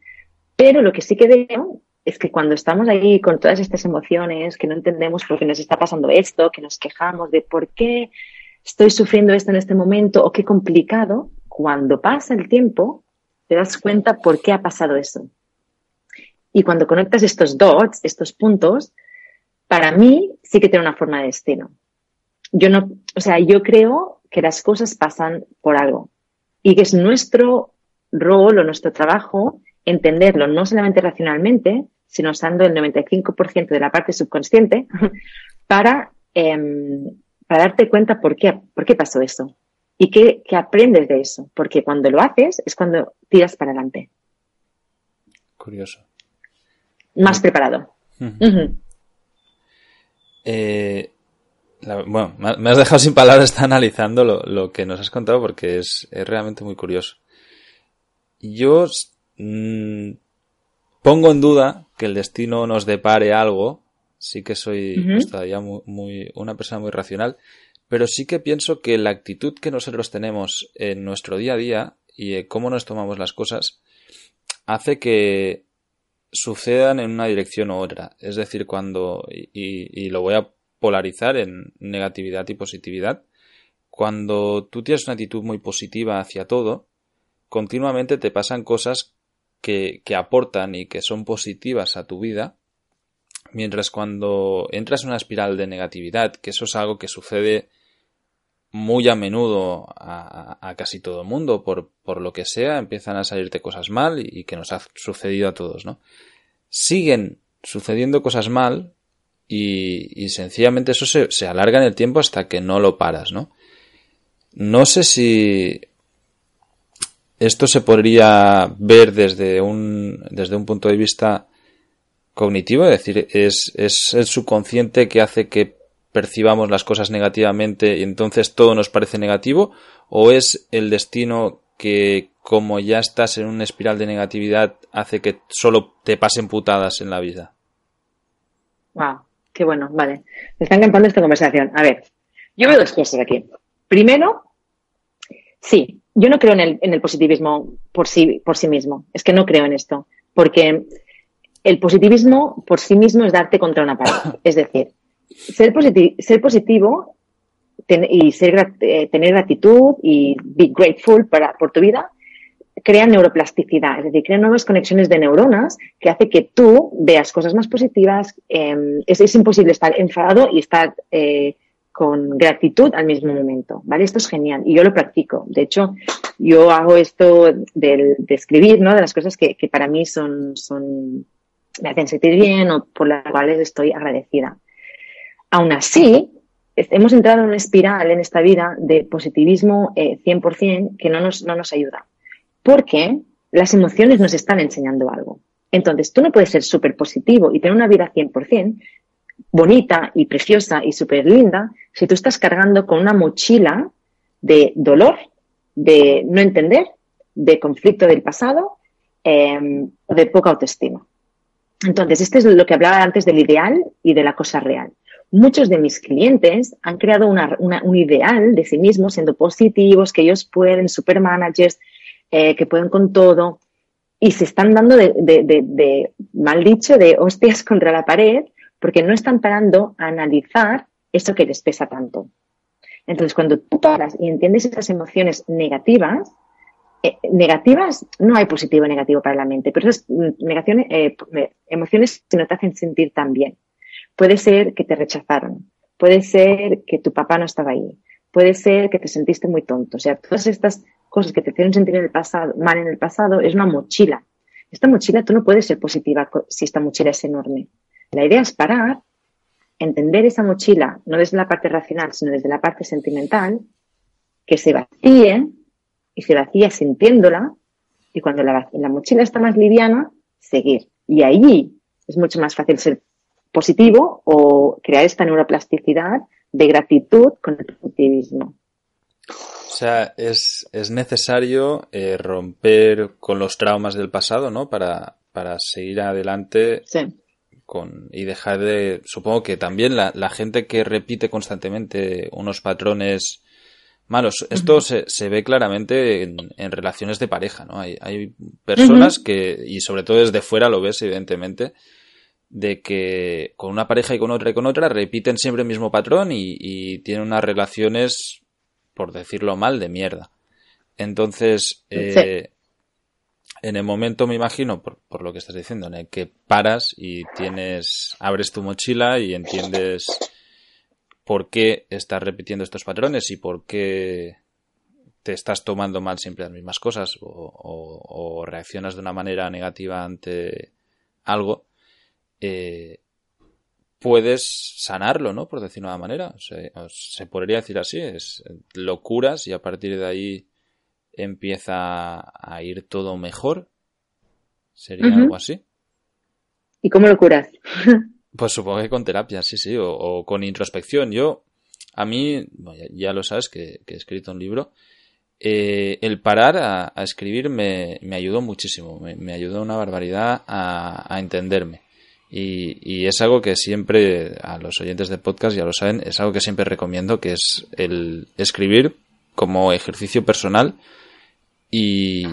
Pero lo que sí que veo es que cuando estamos ahí con todas estas emociones, que no entendemos por qué nos está pasando esto, que nos quejamos de por qué estoy sufriendo esto en este momento o qué complicado, cuando pasa el tiempo, te das cuenta por qué ha pasado eso. Y cuando conectas estos dots, estos puntos, para mí sí que tiene una forma de destino. Yo no, o sea, yo creo que las cosas pasan por algo y que es nuestro rol o nuestro trabajo entenderlo no solamente racionalmente, sino usando el 95% de la parte subconsciente para, em, para darte cuenta por qué, por qué pasó eso y qué, aprendes de eso, porque cuando lo haces es cuando tiras para adelante. Curioso. Más preparado. Eh, bueno, me has dejado sin palabras, está analizando lo, que nos has contado porque es, realmente muy curioso. Yo mm, pongo en duda que el destino nos depare algo. Sí que soy pues, todavía muy, una persona muy racional, pero sí que pienso que la actitud que nosotros tenemos en nuestro día a día y cómo nos tomamos las cosas hace que sucedan en una dirección u otra. Es decir, cuando, y, lo voy a polarizar en negatividad y positividad, cuando tú tienes una actitud muy positiva hacia todo, continuamente te pasan cosas que, que aportan y que son positivas a tu vida, mientras cuando entras en una espiral de negatividad, que eso es algo que sucede muy a menudo a, casi todo el mundo, por, por, lo que sea, empiezan a salirte cosas mal y, que nos ha sucedido a todos, ¿no? Siguen sucediendo cosas mal y, sencillamente eso se, se, alarga en el tiempo hasta que no lo paras, ¿no? No sé si esto se podría ver desde un, desde un punto de vista cognitivo, es decir, es, es el subconsciente que hace que percibamos las cosas negativamente y entonces todo nos parece negativo? ¿O es el destino que como ya estás en una espiral de negatividad hace que solo te pasen putadas en la vida? Wow, qué bueno, vale. Me está encantando esta conversación. A ver, yo veo dos cosas aquí. Primero, sí, yo no creo en el, en el positivismo por sí, por sí mismo. Es que no creo en esto. Porque el positivismo por sí mismo es darte contra una pared. Es decir, ser, ser positivo y ser, eh, tener gratitud y be grateful para, por tu vida crea neuroplasticidad, es decir, crea nuevas conexiones de neuronas que hace que tú veas cosas más positivas. Em, es, imposible estar enfadado y estar eh, con gratitud al mismo momento, ¿vale? Esto es genial y yo lo practico. De hecho, yo hago esto de, escribir, ¿no? De las cosas que, que para mí son, son, me hacen sentir bien o por las cuales estoy agradecida. Aún así, hemos entrado en una espiral en esta vida de positivismo 100% eh, que no nos, no nos ayuda. Porque las emociones nos están enseñando algo. Entonces, tú no puedes ser súper positivo y tener una vida 100% bonita y preciosa y súper linda si tú estás cargando con una mochila de dolor, de no entender, de conflicto del pasado, eh, de poca autoestima. Entonces, esto es lo que hablaba antes del ideal y de la cosa real muchos de mis clientes han creado un ideal de sí mismos siendo positivos, que ellos pueden, super managers, eh, que pueden con todo, y se están dando de, de, mal dicho, de hostias contra la pared, porque no están parando a analizar eso que les pesa tanto. Entonces, cuando tú paras y entiendes esas emociones negativas, eh, negativas, no hay positivo o negativo para la mente, pero esas mm, negaciones, eh, emociones que no te hacen sentir tan bien. Puede ser que te rechazaron, puede ser que tu papá no estaba ahí, puede ser que te sentiste muy tonto. O sea, todas estas cosas que te hicieron sentir en el pasado, mal en el pasado es una mochila. Esta mochila tú no puedes ser positiva si esta mochila es enorme. La idea es parar, entender esa mochila, no desde la parte racional, sino desde la parte sentimental, que se vacíe y se vacía sintiéndola y cuando la, la mochila está más liviana, seguir. Y ahí es mucho más fácil ser positivo o crear esta neuroplasticidad de gratitud con el positivismo. O sea, es, necesario eh, romper con los traumas del pasado, ¿no? Para, para seguir adelante con, y dejar de... Supongo que también la, gente que repite constantemente unos patrones malos. Esto se, se, ve claramente en, en, relaciones de pareja, ¿no? Hay, hay personas que, y sobre todo desde fuera lo ves, evidentemente, de que con una pareja y con otra y con otra repiten siempre el mismo patrón y, tienen unas relaciones, por decirlo mal, de mierda. Entonces, eh, en el momento, me imagino, por, por, lo que estás diciendo, en el que paras y tienes, abres tu mochila y entiendes por qué estás repitiendo estos patrones y por qué te estás tomando mal siempre las mismas cosas o reaccionas de una manera negativa ante algo, eh, puedes sanarlo, ¿no? Por decirlo de una manera. Se, podría decir así, es locuras y a partir de ahí empieza a ir todo mejor. ¿Sería algo así? ¿Y cómo lo curas? pues supongo que con terapia, sí, sí, o, con introspección. Yo, a mí, ya, lo sabes que, he escrito un libro, eh, el parar a, escribir me, ayudó muchísimo, me, ayudó una barbaridad a entenderme. Y, es algo que siempre, a los oyentes de podcast ya lo saben, es algo que siempre recomiendo, que es el escribir como ejercicio personal y,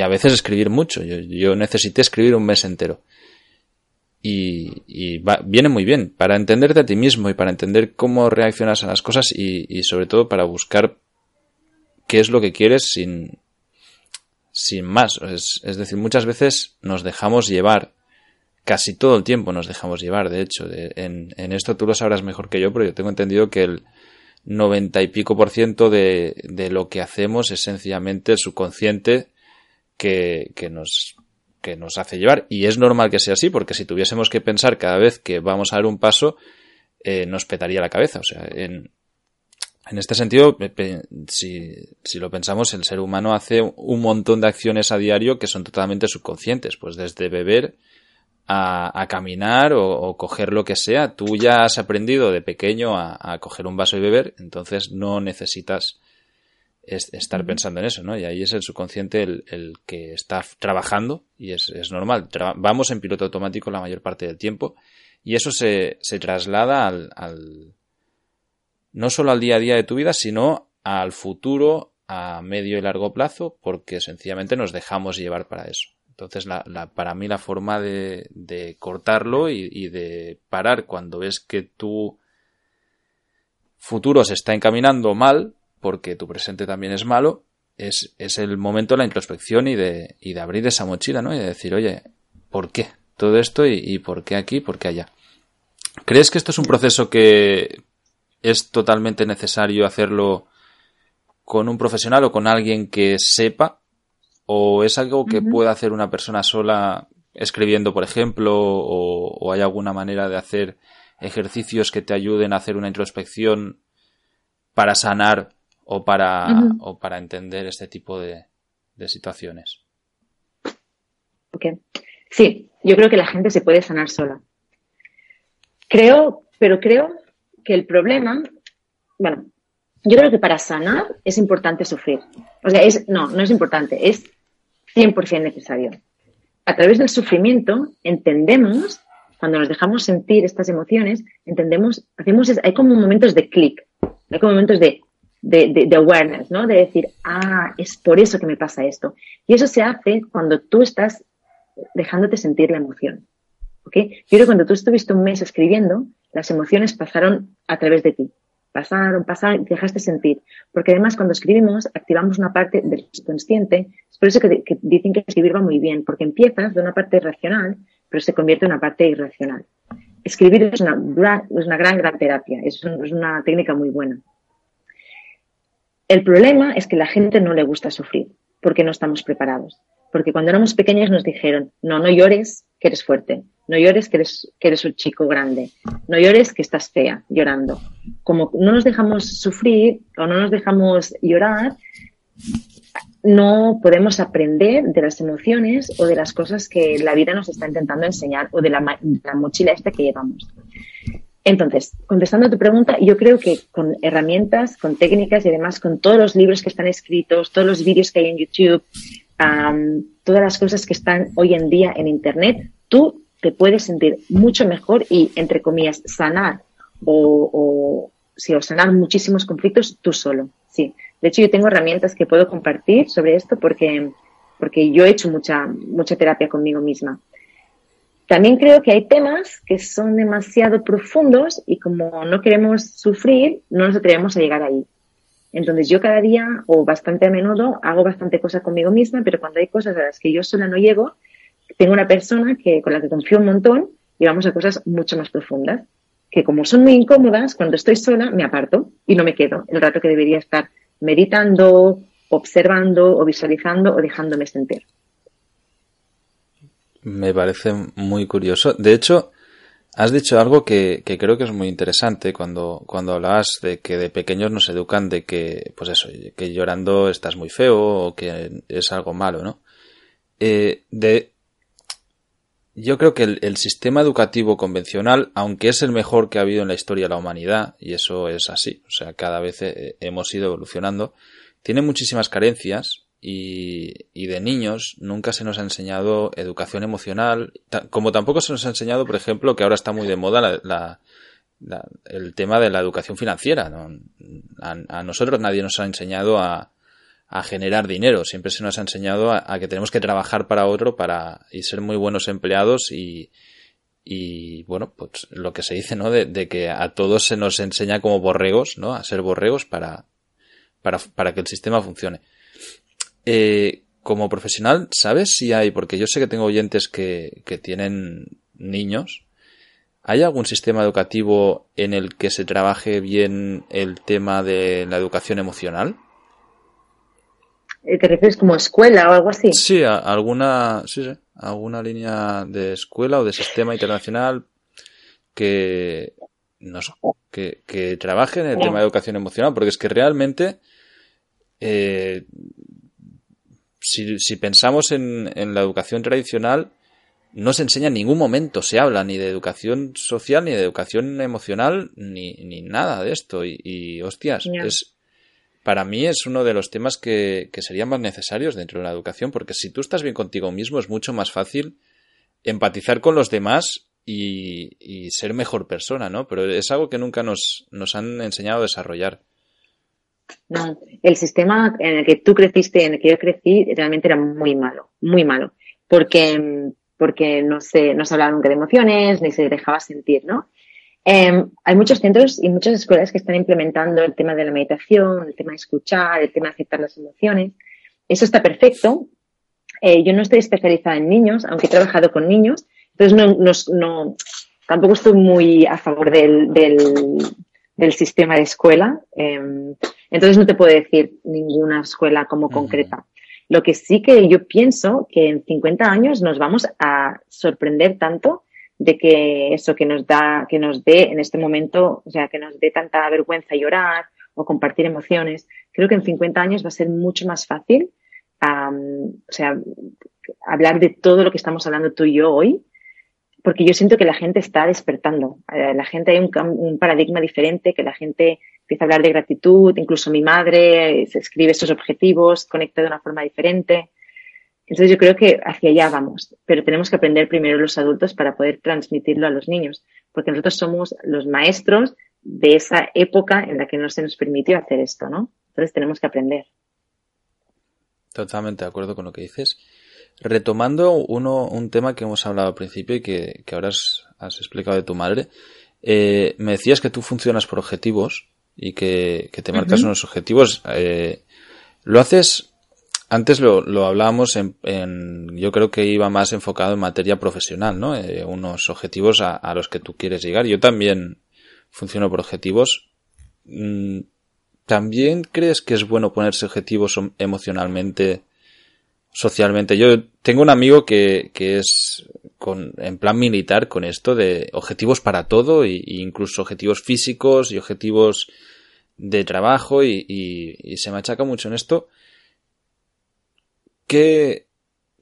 a veces escribir mucho. Yo, necesité escribir un mes entero. y, viene muy bien para entenderte a ti mismo y para entender cómo reaccionas a las cosas y, sobre todo para buscar qué es lo que quieres sin, sin más. Es, decir, muchas veces nos dejamos llevar, casi todo el tiempo nos dejamos llevar, de hecho. en, esto tú lo sabrás mejor que yo, pero yo tengo entendido que el noventa y pico por ciento de, de lo que hacemos es sencillamente el subconsciente que, que nos que nos hace llevar. Y es normal que sea así, porque si tuviésemos que pensar cada vez que vamos a dar un paso, eh, nos petaría la cabeza. O sea, en, en este sentido, si, si, lo pensamos, el ser humano hace un montón de acciones a diario que son totalmente subconscientes. Pues desde beber a, a caminar o, coger lo que sea, tú ya has aprendido de pequeño a, a coger un vaso y beber, entonces no necesitas es estar pensando en eso, ¿no? Y ahí es el subconsciente el, que está trabajando y es, normal. vamos en piloto automático la mayor parte del tiempo y eso se, se traslada al, al, no solo al día a día de tu vida, sino al futuro a medio y largo plazo porque sencillamente nos dejamos llevar para eso. Entonces, la, la, para mí la forma de, cortarlo y, y de parar cuando ves que tu futuro se está encaminando mal, porque tu presente también es malo, es, el momento de la introspección y de, y abrir esa mochila, ¿no? Y de decir, oye, ¿por qué todo esto y, por qué aquí, por qué allá? ¿Crees que esto es un proceso que es totalmente necesario hacerlo con un profesional o con alguien que sepa? ¿O es algo que pueda hacer una persona sola escribiendo, por ejemplo? O, ¿O, hay alguna manera de hacer ejercicios que te ayuden a hacer una introspección para sanar o para, o para entender este tipo de, situaciones. Sí, yo creo que la gente se puede sanar sola. Creo, pero creo que el problema, bueno, yo creo que para sanar es importante sufrir. O sea, es, no, no es importante, es 100% necesario. A través del sufrimiento entendemos, cuando nos dejamos sentir estas emociones, entendemos, hacemos, hay como momentos de clic, hay como momentos de, de, awareness, ¿no? De decir, ah, es por eso que me pasa esto. Y eso se hace cuando tú estás dejándote sentir la emoción. ¿Ok? Yo creo que cuando tú estuviste un mes escribiendo, las emociones pasaron a través de ti. Pasaron, pasaron, te dejaste sentir. Porque además cuando escribimos activamos una parte del subconsciente. Es por eso que, dicen que escribir va muy bien, porque empiezas de una parte racional, pero se convierte en una parte irracional. Escribir es una, es una gran, gran terapia. Es, es una técnica muy buena. El problema es que la gente no le gusta sufrir porque no estamos preparados. Porque cuando éramos pequeños nos dijeron, no, no llores, que eres fuerte. No llores, que eres, que eres un chico grande. No llores, que estás fea, llorando. Como no nos dejamos sufrir o no nos dejamos llorar, no podemos aprender de las emociones o de las cosas que la vida nos está intentando enseñar o de la, la mochila esta que llevamos. Entonces, contestando a tu pregunta, yo creo que con herramientas, con técnicas y además con todos los libros que están escritos, todos los vídeos que hay en YouTube, todas las cosas que están hoy en día en Internet, tú te puedes sentir mucho mejor y, entre comillas, sanar o, o, o sanar muchísimos conflictos tú solo. Sí. De hecho, yo tengo herramientas que puedo compartir sobre esto porque, porque yo he hecho mucha, mucha terapia conmigo misma. También creo que hay temas que son demasiado profundos y como no queremos sufrir, no nos atrevemos a llegar ahí. Entonces yo cada día o bastante a menudo hago bastante cosas conmigo misma, pero cuando hay cosas a las que yo sola no llego, tengo una persona que, con la que confío un montón y vamos a cosas mucho más profundas, que como son muy incómodas, cuando estoy sola me aparto y no me quedo el rato que debería estar meditando, observando o visualizando o dejándome sentir me parece muy curioso. De hecho, has dicho algo que, que, creo que es muy interesante cuando, cuando hablabas de que de pequeños nos educan de que, pues eso, que llorando estás muy feo o que es algo malo, ¿no? Eh, de, yo creo que el, el, sistema educativo convencional, aunque es el mejor que ha habido en la historia de la humanidad, y eso es así, o sea, cada vez eh, hemos ido evolucionando, tiene muchísimas carencias y, de niños nunca se nos ha enseñado educación emocional, como tampoco se nos ha enseñado, por ejemplo, que ahora está muy de moda la, la, el tema de la educación financiera. ¿no? A, nosotros nadie nos ha enseñado a, a, generar dinero, siempre se nos ha enseñado a, que tenemos que trabajar para otro para y ser muy buenos empleados y, y bueno, pues lo que se dice, ¿no? De, que a todos se nos enseña como borregos, ¿no? A ser borregos para, para, para que el sistema funcione. Eh, como profesional, ¿sabes si hay, porque yo sé que tengo oyentes que, que tienen niños, ¿hay algún sistema educativo en el que se trabaje bien el tema de la educación emocional? Eh, ¿Te refieres como escuela o algo así? Sí, alguna, sí, sí, alguna línea de escuela o de sistema internacional que, no sé, que, que trabaje en el tema de educación emocional, porque es que realmente, eh, si, si, pensamos en, en, la educación tradicional, no se enseña en ningún momento, se habla ni de educación social, ni de educación emocional, ni, ni nada de esto. Y, y hostias, es, para mí es uno de los temas que, serían más necesarios dentro de la educación, porque si tú estás bien contigo mismo es mucho más fácil empatizar con los demás y, ser mejor persona, ¿no? Pero es algo que nunca nos, nos han enseñado a desarrollar. No, el sistema en el que tú creciste, en el que yo crecí, realmente era muy malo, muy malo, porque, porque no se, no se hablaba nunca de emociones, ni se dejaba sentir, ¿no? Em, hay muchos centros y muchas escuelas que están implementando el tema de la meditación, el tema de escuchar, el tema de aceptar las emociones. Eso está perfecto. Eh, yo no estoy especializada en niños, aunque he trabajado con niños, entonces no, no, tampoco estoy muy a favor del, del, del sistema de escuela. Eh, entonces no te puedo decir ninguna escuela como concreta. Lo que sí que yo pienso que en 50 años nos vamos a sorprender tanto de que eso que nos da, que nos dé en este momento, o sea, que nos dé tanta vergüenza llorar o compartir emociones, creo que en 50 años va a ser mucho más fácil, o sea, hablar de todo lo que estamos hablando tú y yo hoy, porque yo siento que la gente está despertando. Eh, la gente hay un, paradigma diferente, que la gente empieza a hablar de gratitud, incluso mi madre se escribe estos objetivos, conecta de una forma diferente. Entonces yo creo que hacia allá vamos, pero tenemos que aprender primero los adultos para poder transmitirlo a los niños, porque nosotros somos los maestros de esa época en la que no se nos permitió hacer esto, ¿no? Entonces tenemos que aprender. Totalmente de acuerdo con lo que dices. Retomando uno, un tema que hemos hablado al principio y que, ahora has, explicado de tu madre, eh, me decías que tú funcionas por objetivos y que, te marcas unos objetivos. Eh, ¿Lo haces antes lo, lo hablábamos en, en, yo creo que iba más enfocado en materia profesional, ¿no? Eh, unos objetivos a, a, los que tú quieres llegar. Yo también funciono por objetivos. Mm, ¿También crees que es bueno ponerse objetivos emocionalmente, socialmente? Yo tengo un amigo que, que es con, en plan militar con esto de objetivos para todo, y, incluso objetivos físicos y objetivos de trabajo, y, y, y se machaca mucho en esto. ¿Qué,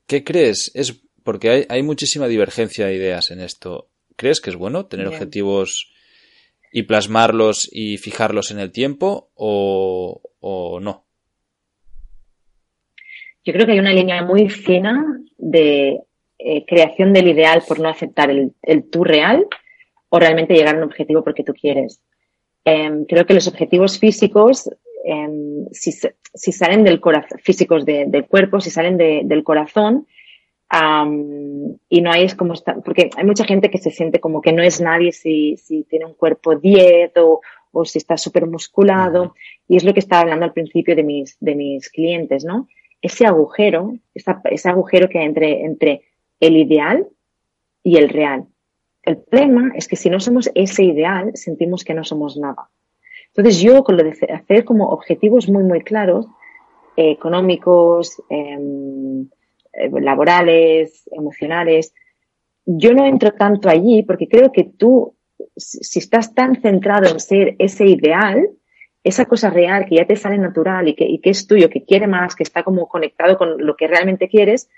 qué crees? Es porque hay, hay, muchísima divergencia de ideas en esto. ¿Crees que es bueno tener objetivos y plasmarlos y fijarlos en el tiempo o, o, no? Yo creo que hay una línea muy fina de eh, creación del ideal por no aceptar el, el, tú real o realmente llegar a un objetivo porque tú quieres. Eh, creo que los objetivos físicos Em, si, si, salen del corazón, físicos del cuerpo, si salen del corazón, y no hay es como está, porque hay mucha gente que se siente como que no es nadie si, si tiene un cuerpo 10 o, o si está súper musculado, y es lo que estaba hablando al principio de mis, de mis clientes, ¿no? Ese agujero, ese agujero que hay entre, entre el ideal y el real. El problema es que si no somos ese ideal, sentimos que no somos nada. Entonces yo con lo de hacer como objetivos muy, muy claros, eh, económicos, em, eh, laborales, emocionales, yo no entro tanto allí porque creo que tú, si estás tan centrado en ser ese ideal, esa cosa real que ya te sale natural y que, es tuyo, que quiere más, que está como conectado con lo que realmente quieres,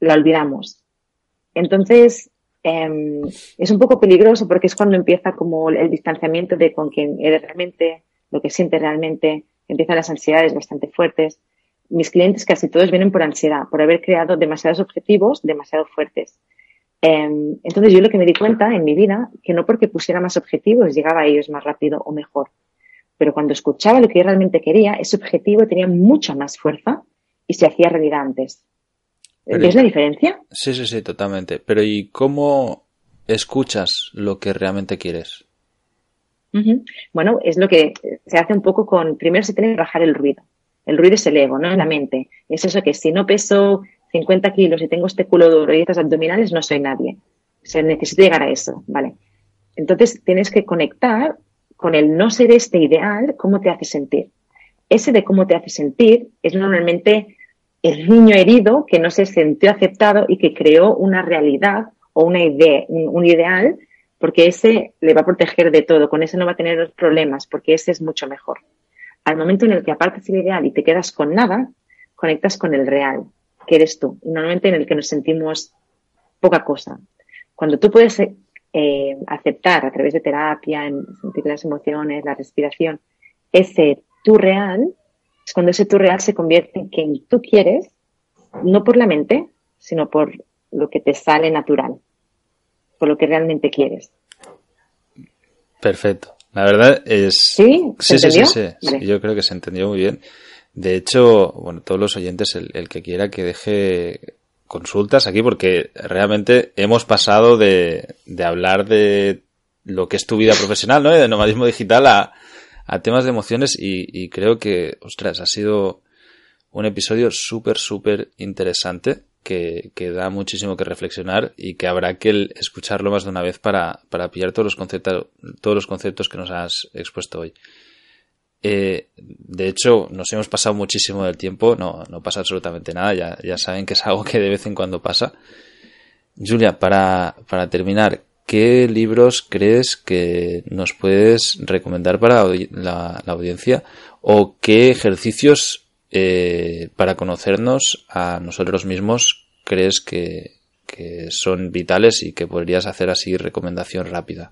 la olvidamos. Entonces, eh, es un poco peligroso porque es cuando empieza como el distanciamiento de con quien eres realmente, lo que sientes realmente, empiezan las ansiedades bastante fuertes. Mis clientes casi todos vienen por ansiedad, por haber creado demasiados objetivos demasiado fuertes. Eh, entonces yo lo que me di cuenta en mi vida, que no porque pusiera más objetivos llegaba a ellos más rápido o mejor, pero cuando escuchaba lo que yo realmente quería, ese objetivo tenía mucha más fuerza y se hacía realidad antes. ¿Ves la diferencia? Sí, sí, sí, totalmente. Pero ¿y cómo escuchas lo que realmente quieres? Bueno, es lo que se hace un poco con, primero se tiene que bajar el ruido. El ruido es el ego, ¿no? La mente. Es eso que si no peso 50 kilos y tengo este culo duro y estas abdominales, no soy nadie. O sea, necesito llegar a eso, ¿vale? Entonces tienes que conectar con el no ser este ideal, cómo te hace sentir. Ese de cómo te hace sentir es normalmente el niño herido que no se sintió aceptado y que creó una realidad o una idea, un, ideal, porque ese le va a proteger de todo, con ese no va a tener problemas, porque ese es mucho mejor. Al momento en el que apartas el ideal y te quedas con nada, conectas con el real, que eres tú, y normalmente en el que nos sentimos poca cosa. Cuando tú puedes eh, aceptar a través de terapia, en sentir las emociones, la respiración, ese tú real, es cuando ese tú real se convierte en quien tú quieres, no por la mente, sino por lo que te sale natural, por lo que realmente quieres. Perfecto. La verdad es. Sí, sí, sí, sí, Yo creo que se entendió muy bien. De hecho, bueno, todos los oyentes, el, que quiera que deje consultas aquí, porque realmente hemos pasado de, de hablar de lo que es tu vida profesional, ¿no? De nomadismo digital a, a temas de emociones y, creo que, ostras, ha sido un episodio súper, súper interesante que, da muchísimo que reflexionar y que habrá que escucharlo más de una vez para, para pillar todos los conceptos, todos los conceptos que nos has expuesto hoy. Eh, de hecho, nos hemos pasado muchísimo del tiempo, no, no pasa absolutamente nada, ya, ya saben que es algo que de vez en cuando pasa. Julia, para, para terminar, ¿qué libros crees que nos puedes recomendar para la, audiencia o qué ejercicios eh, para conocernos a nosotros mismos crees que, son vitales y que podrías hacer así recomendación rápida?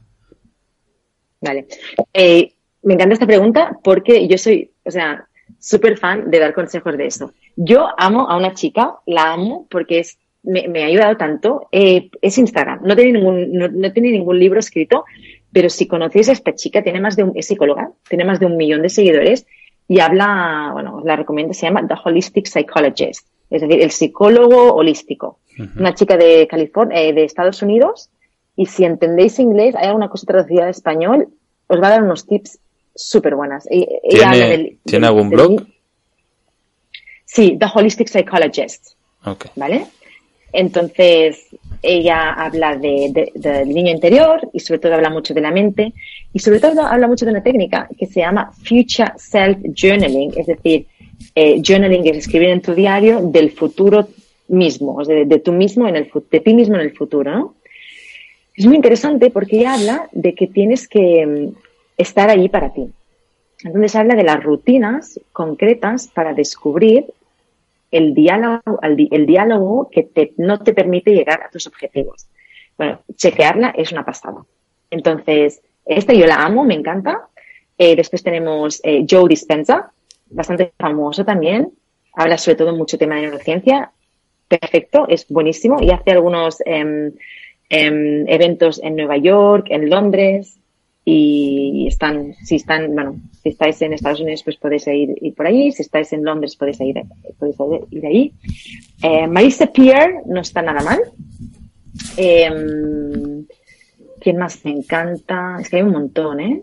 Vale. Eh, me encanta esta pregunta porque yo soy, o sea, súper fan de dar consejos de eso. Yo amo a una chica, la amo porque es me, ha ayudado tanto eh, es Instagram. No tiene, ningún, no, tiene ningún libro escrito, pero si conocéis a esta chica, tiene más de un, es psicóloga, tiene más de un millón de seguidores y habla, bueno, la recomiendo, se llama The Holistic Psychologist, es decir, el psicólogo holístico. Una chica de California, eh, de Estados Unidos, y si entendéis inglés, hay alguna cosa traducida al español, os va a dar unos tips súper buenas. ¿Tiene, ¿tiene algún blog? Sí, The Holistic Psychologist. Okay. ¿Vale? Entonces, ella habla de, del niño interior y sobre todo habla mucho de la mente y sobre todo habla mucho de una técnica que se llama Future Self Journaling, es decir, eh, journaling es escribir en tu diario del futuro mismo, de, de, tú mismo en el, de ti mismo en el futuro, Es muy interesante porque ella habla de que tienes que mm, estar ahí para ti. Entonces habla de las rutinas concretas para descubrir el diálogo, el diálogo que no te permite llegar a tus objetivos. Bueno, chequearla es una pasada. Entonces, esta yo la amo, me encanta. Eh, después tenemos eh, Joe Dispenza, bastante famoso también. Habla sobre todo mucho tema de neurociencia. Perfecto, es buenísimo y hace algunos em, em, eventos en Nueva York, en Londres, y están, si están, bueno, si estáis en Estados Unidos, pues podéis ir, ir por ahí, si estáis en Londres, podéis ir, podéis ir ahí. Eh, Marisa Pierre no está nada mal. Eh, ¿Quién más me encanta? Es que hay un montón, ¿eh?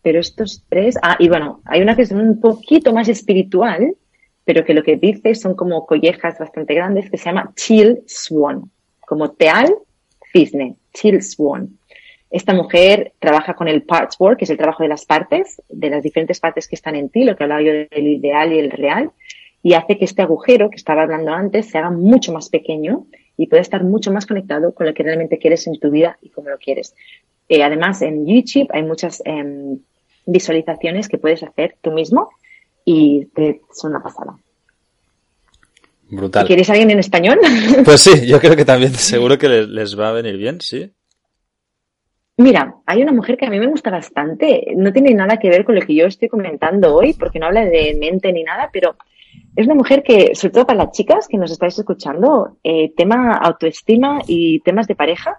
Pero estos tres, ah, y bueno, hay una que es un poquito más espiritual, pero que lo que dice son como collejas bastante grandes, que se llama Chill Swan, como Teal Cisne, Chill Swan. Esta mujer trabaja con el parts work, que es el trabajo de las partes, de las diferentes partes que están en ti, lo que hablaba yo del ideal y el real, y hace que este agujero que estaba hablando antes se haga mucho más pequeño y pueda estar mucho más conectado con lo que realmente quieres en tu vida y cómo lo quieres. Eh, además, en YouTube hay muchas em, visualizaciones que puedes hacer tú mismo y son una pasada. Brutal. ¿Quieres alguien en español? Pues sí, yo creo que también seguro que les va a venir bien, sí. Mira, hay una mujer que a mí me gusta bastante. No tiene nada que ver con lo que yo estoy comentando hoy, porque no habla de mente ni nada, pero es una mujer que, sobre todo para las chicas que nos estáis escuchando, eh, tema autoestima y temas de pareja,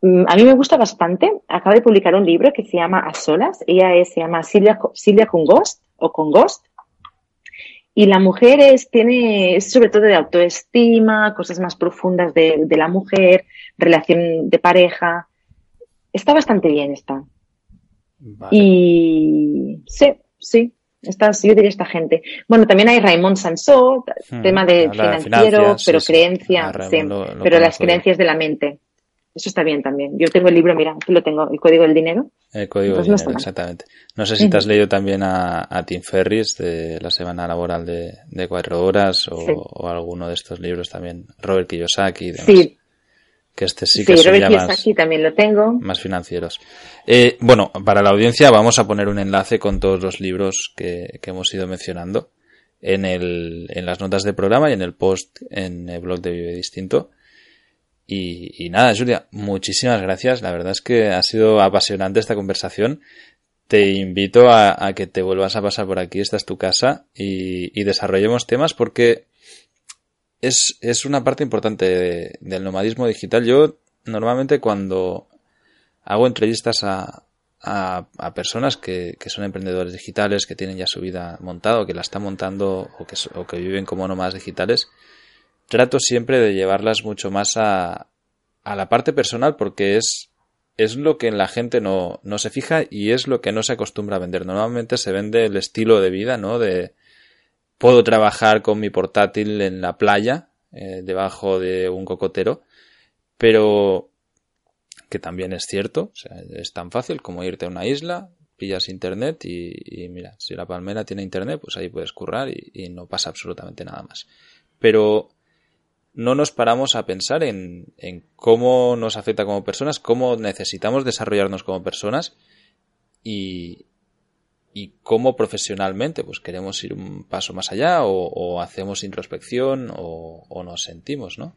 mm, a mí me gusta bastante. Acaba de publicar un libro que se llama A Solas. Ella se llama Silvia, Silvia con Ghost o con Ghost. Y la mujer es, tiene, sobre todo de autoestima, cosas más profundas de la mujer, relación de pareja. Está bastante bien, está. Y sí, sí, estas, yo diría esta gente. Bueno, también hay Raymond Sansó, hmm, tema de financiero, pero creencia, ah, pero las creencias de la mente. Eso está bien también. Yo tengo el libro, mira, aquí lo tengo, el código del dinero. El código del dinero, exactamente. No sé si te has leído también a, Tim Ferris de la semana laboral de, cuatro horas o, alguno de estos libros también, Robert Kiyosaki y demás. Sí, que este sí que sí, son más, también lo tengo. más financieros. Eh, bueno, para la audiencia vamos a poner un enlace con todos los libros que, hemos ido mencionando en, el, en las notas del programa y en el post en el blog de Vive Distinto. Y, nada, Julia, muchísimas gracias. La verdad es que ha sido apasionante esta conversación. Te invito a, que te vuelvas a pasar por aquí, esta es tu casa, y, y desarrollemos temas porque es, es una parte importante del nomadismo digital. Yo normalmente cuando hago entrevistas a, a, personas que, que, son emprendedores digitales, que tienen ya su vida montada o que la están montando o que, o que viven como nómadas digitales, trato siempre de llevarlas mucho más a, a la parte personal porque es, es lo que la gente no, no se fija y es lo que no se acostumbra a vender. Normalmente se vende el estilo de vida, ¿no? De, Puedo trabajar con mi portátil en la playa, eh, debajo de un cocotero, pero que también es cierto, es tan fácil como irte a una isla, pillas internet y, mira, si la palmera tiene internet, pues ahí puedes currar y, no pasa absolutamente nada más. Pero no nos paramos a pensar en, cómo nos afecta como personas, cómo necesitamos desarrollarnos como personas y, y cómo profesionalmente pues queremos ir un paso más allá o, hacemos introspección o, nos sentimos, ¿no?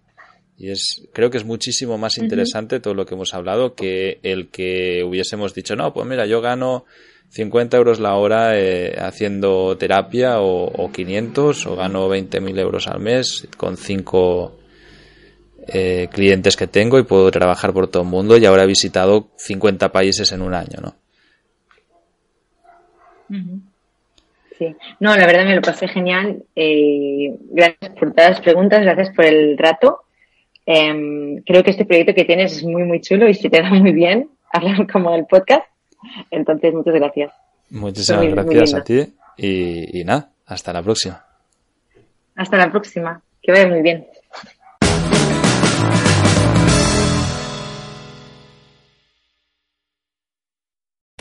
Y es, creo que es muchísimo más interesante todo lo que hemos hablado que el que hubiésemos dicho, no, pues mira, yo gano 50 euros la hora eh, haciendo terapia o, o, 500 o gano 20.000 euros al mes con 5 eh, clientes que tengo y puedo trabajar por todo el mundo y ahora he visitado 50 países en un año, ¿no? Sí, no, la verdad me lo pasé genial. Eh, gracias por todas las preguntas, gracias por el rato. Em, creo que este proyecto que tienes es muy, muy chulo y se te da muy bien hablar como el podcast. Entonces, muchas gracias. Muchísimas gracias a ti y, y nada, hasta la próxima. Hasta la próxima. Que vaya muy bien.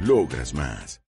Logras más.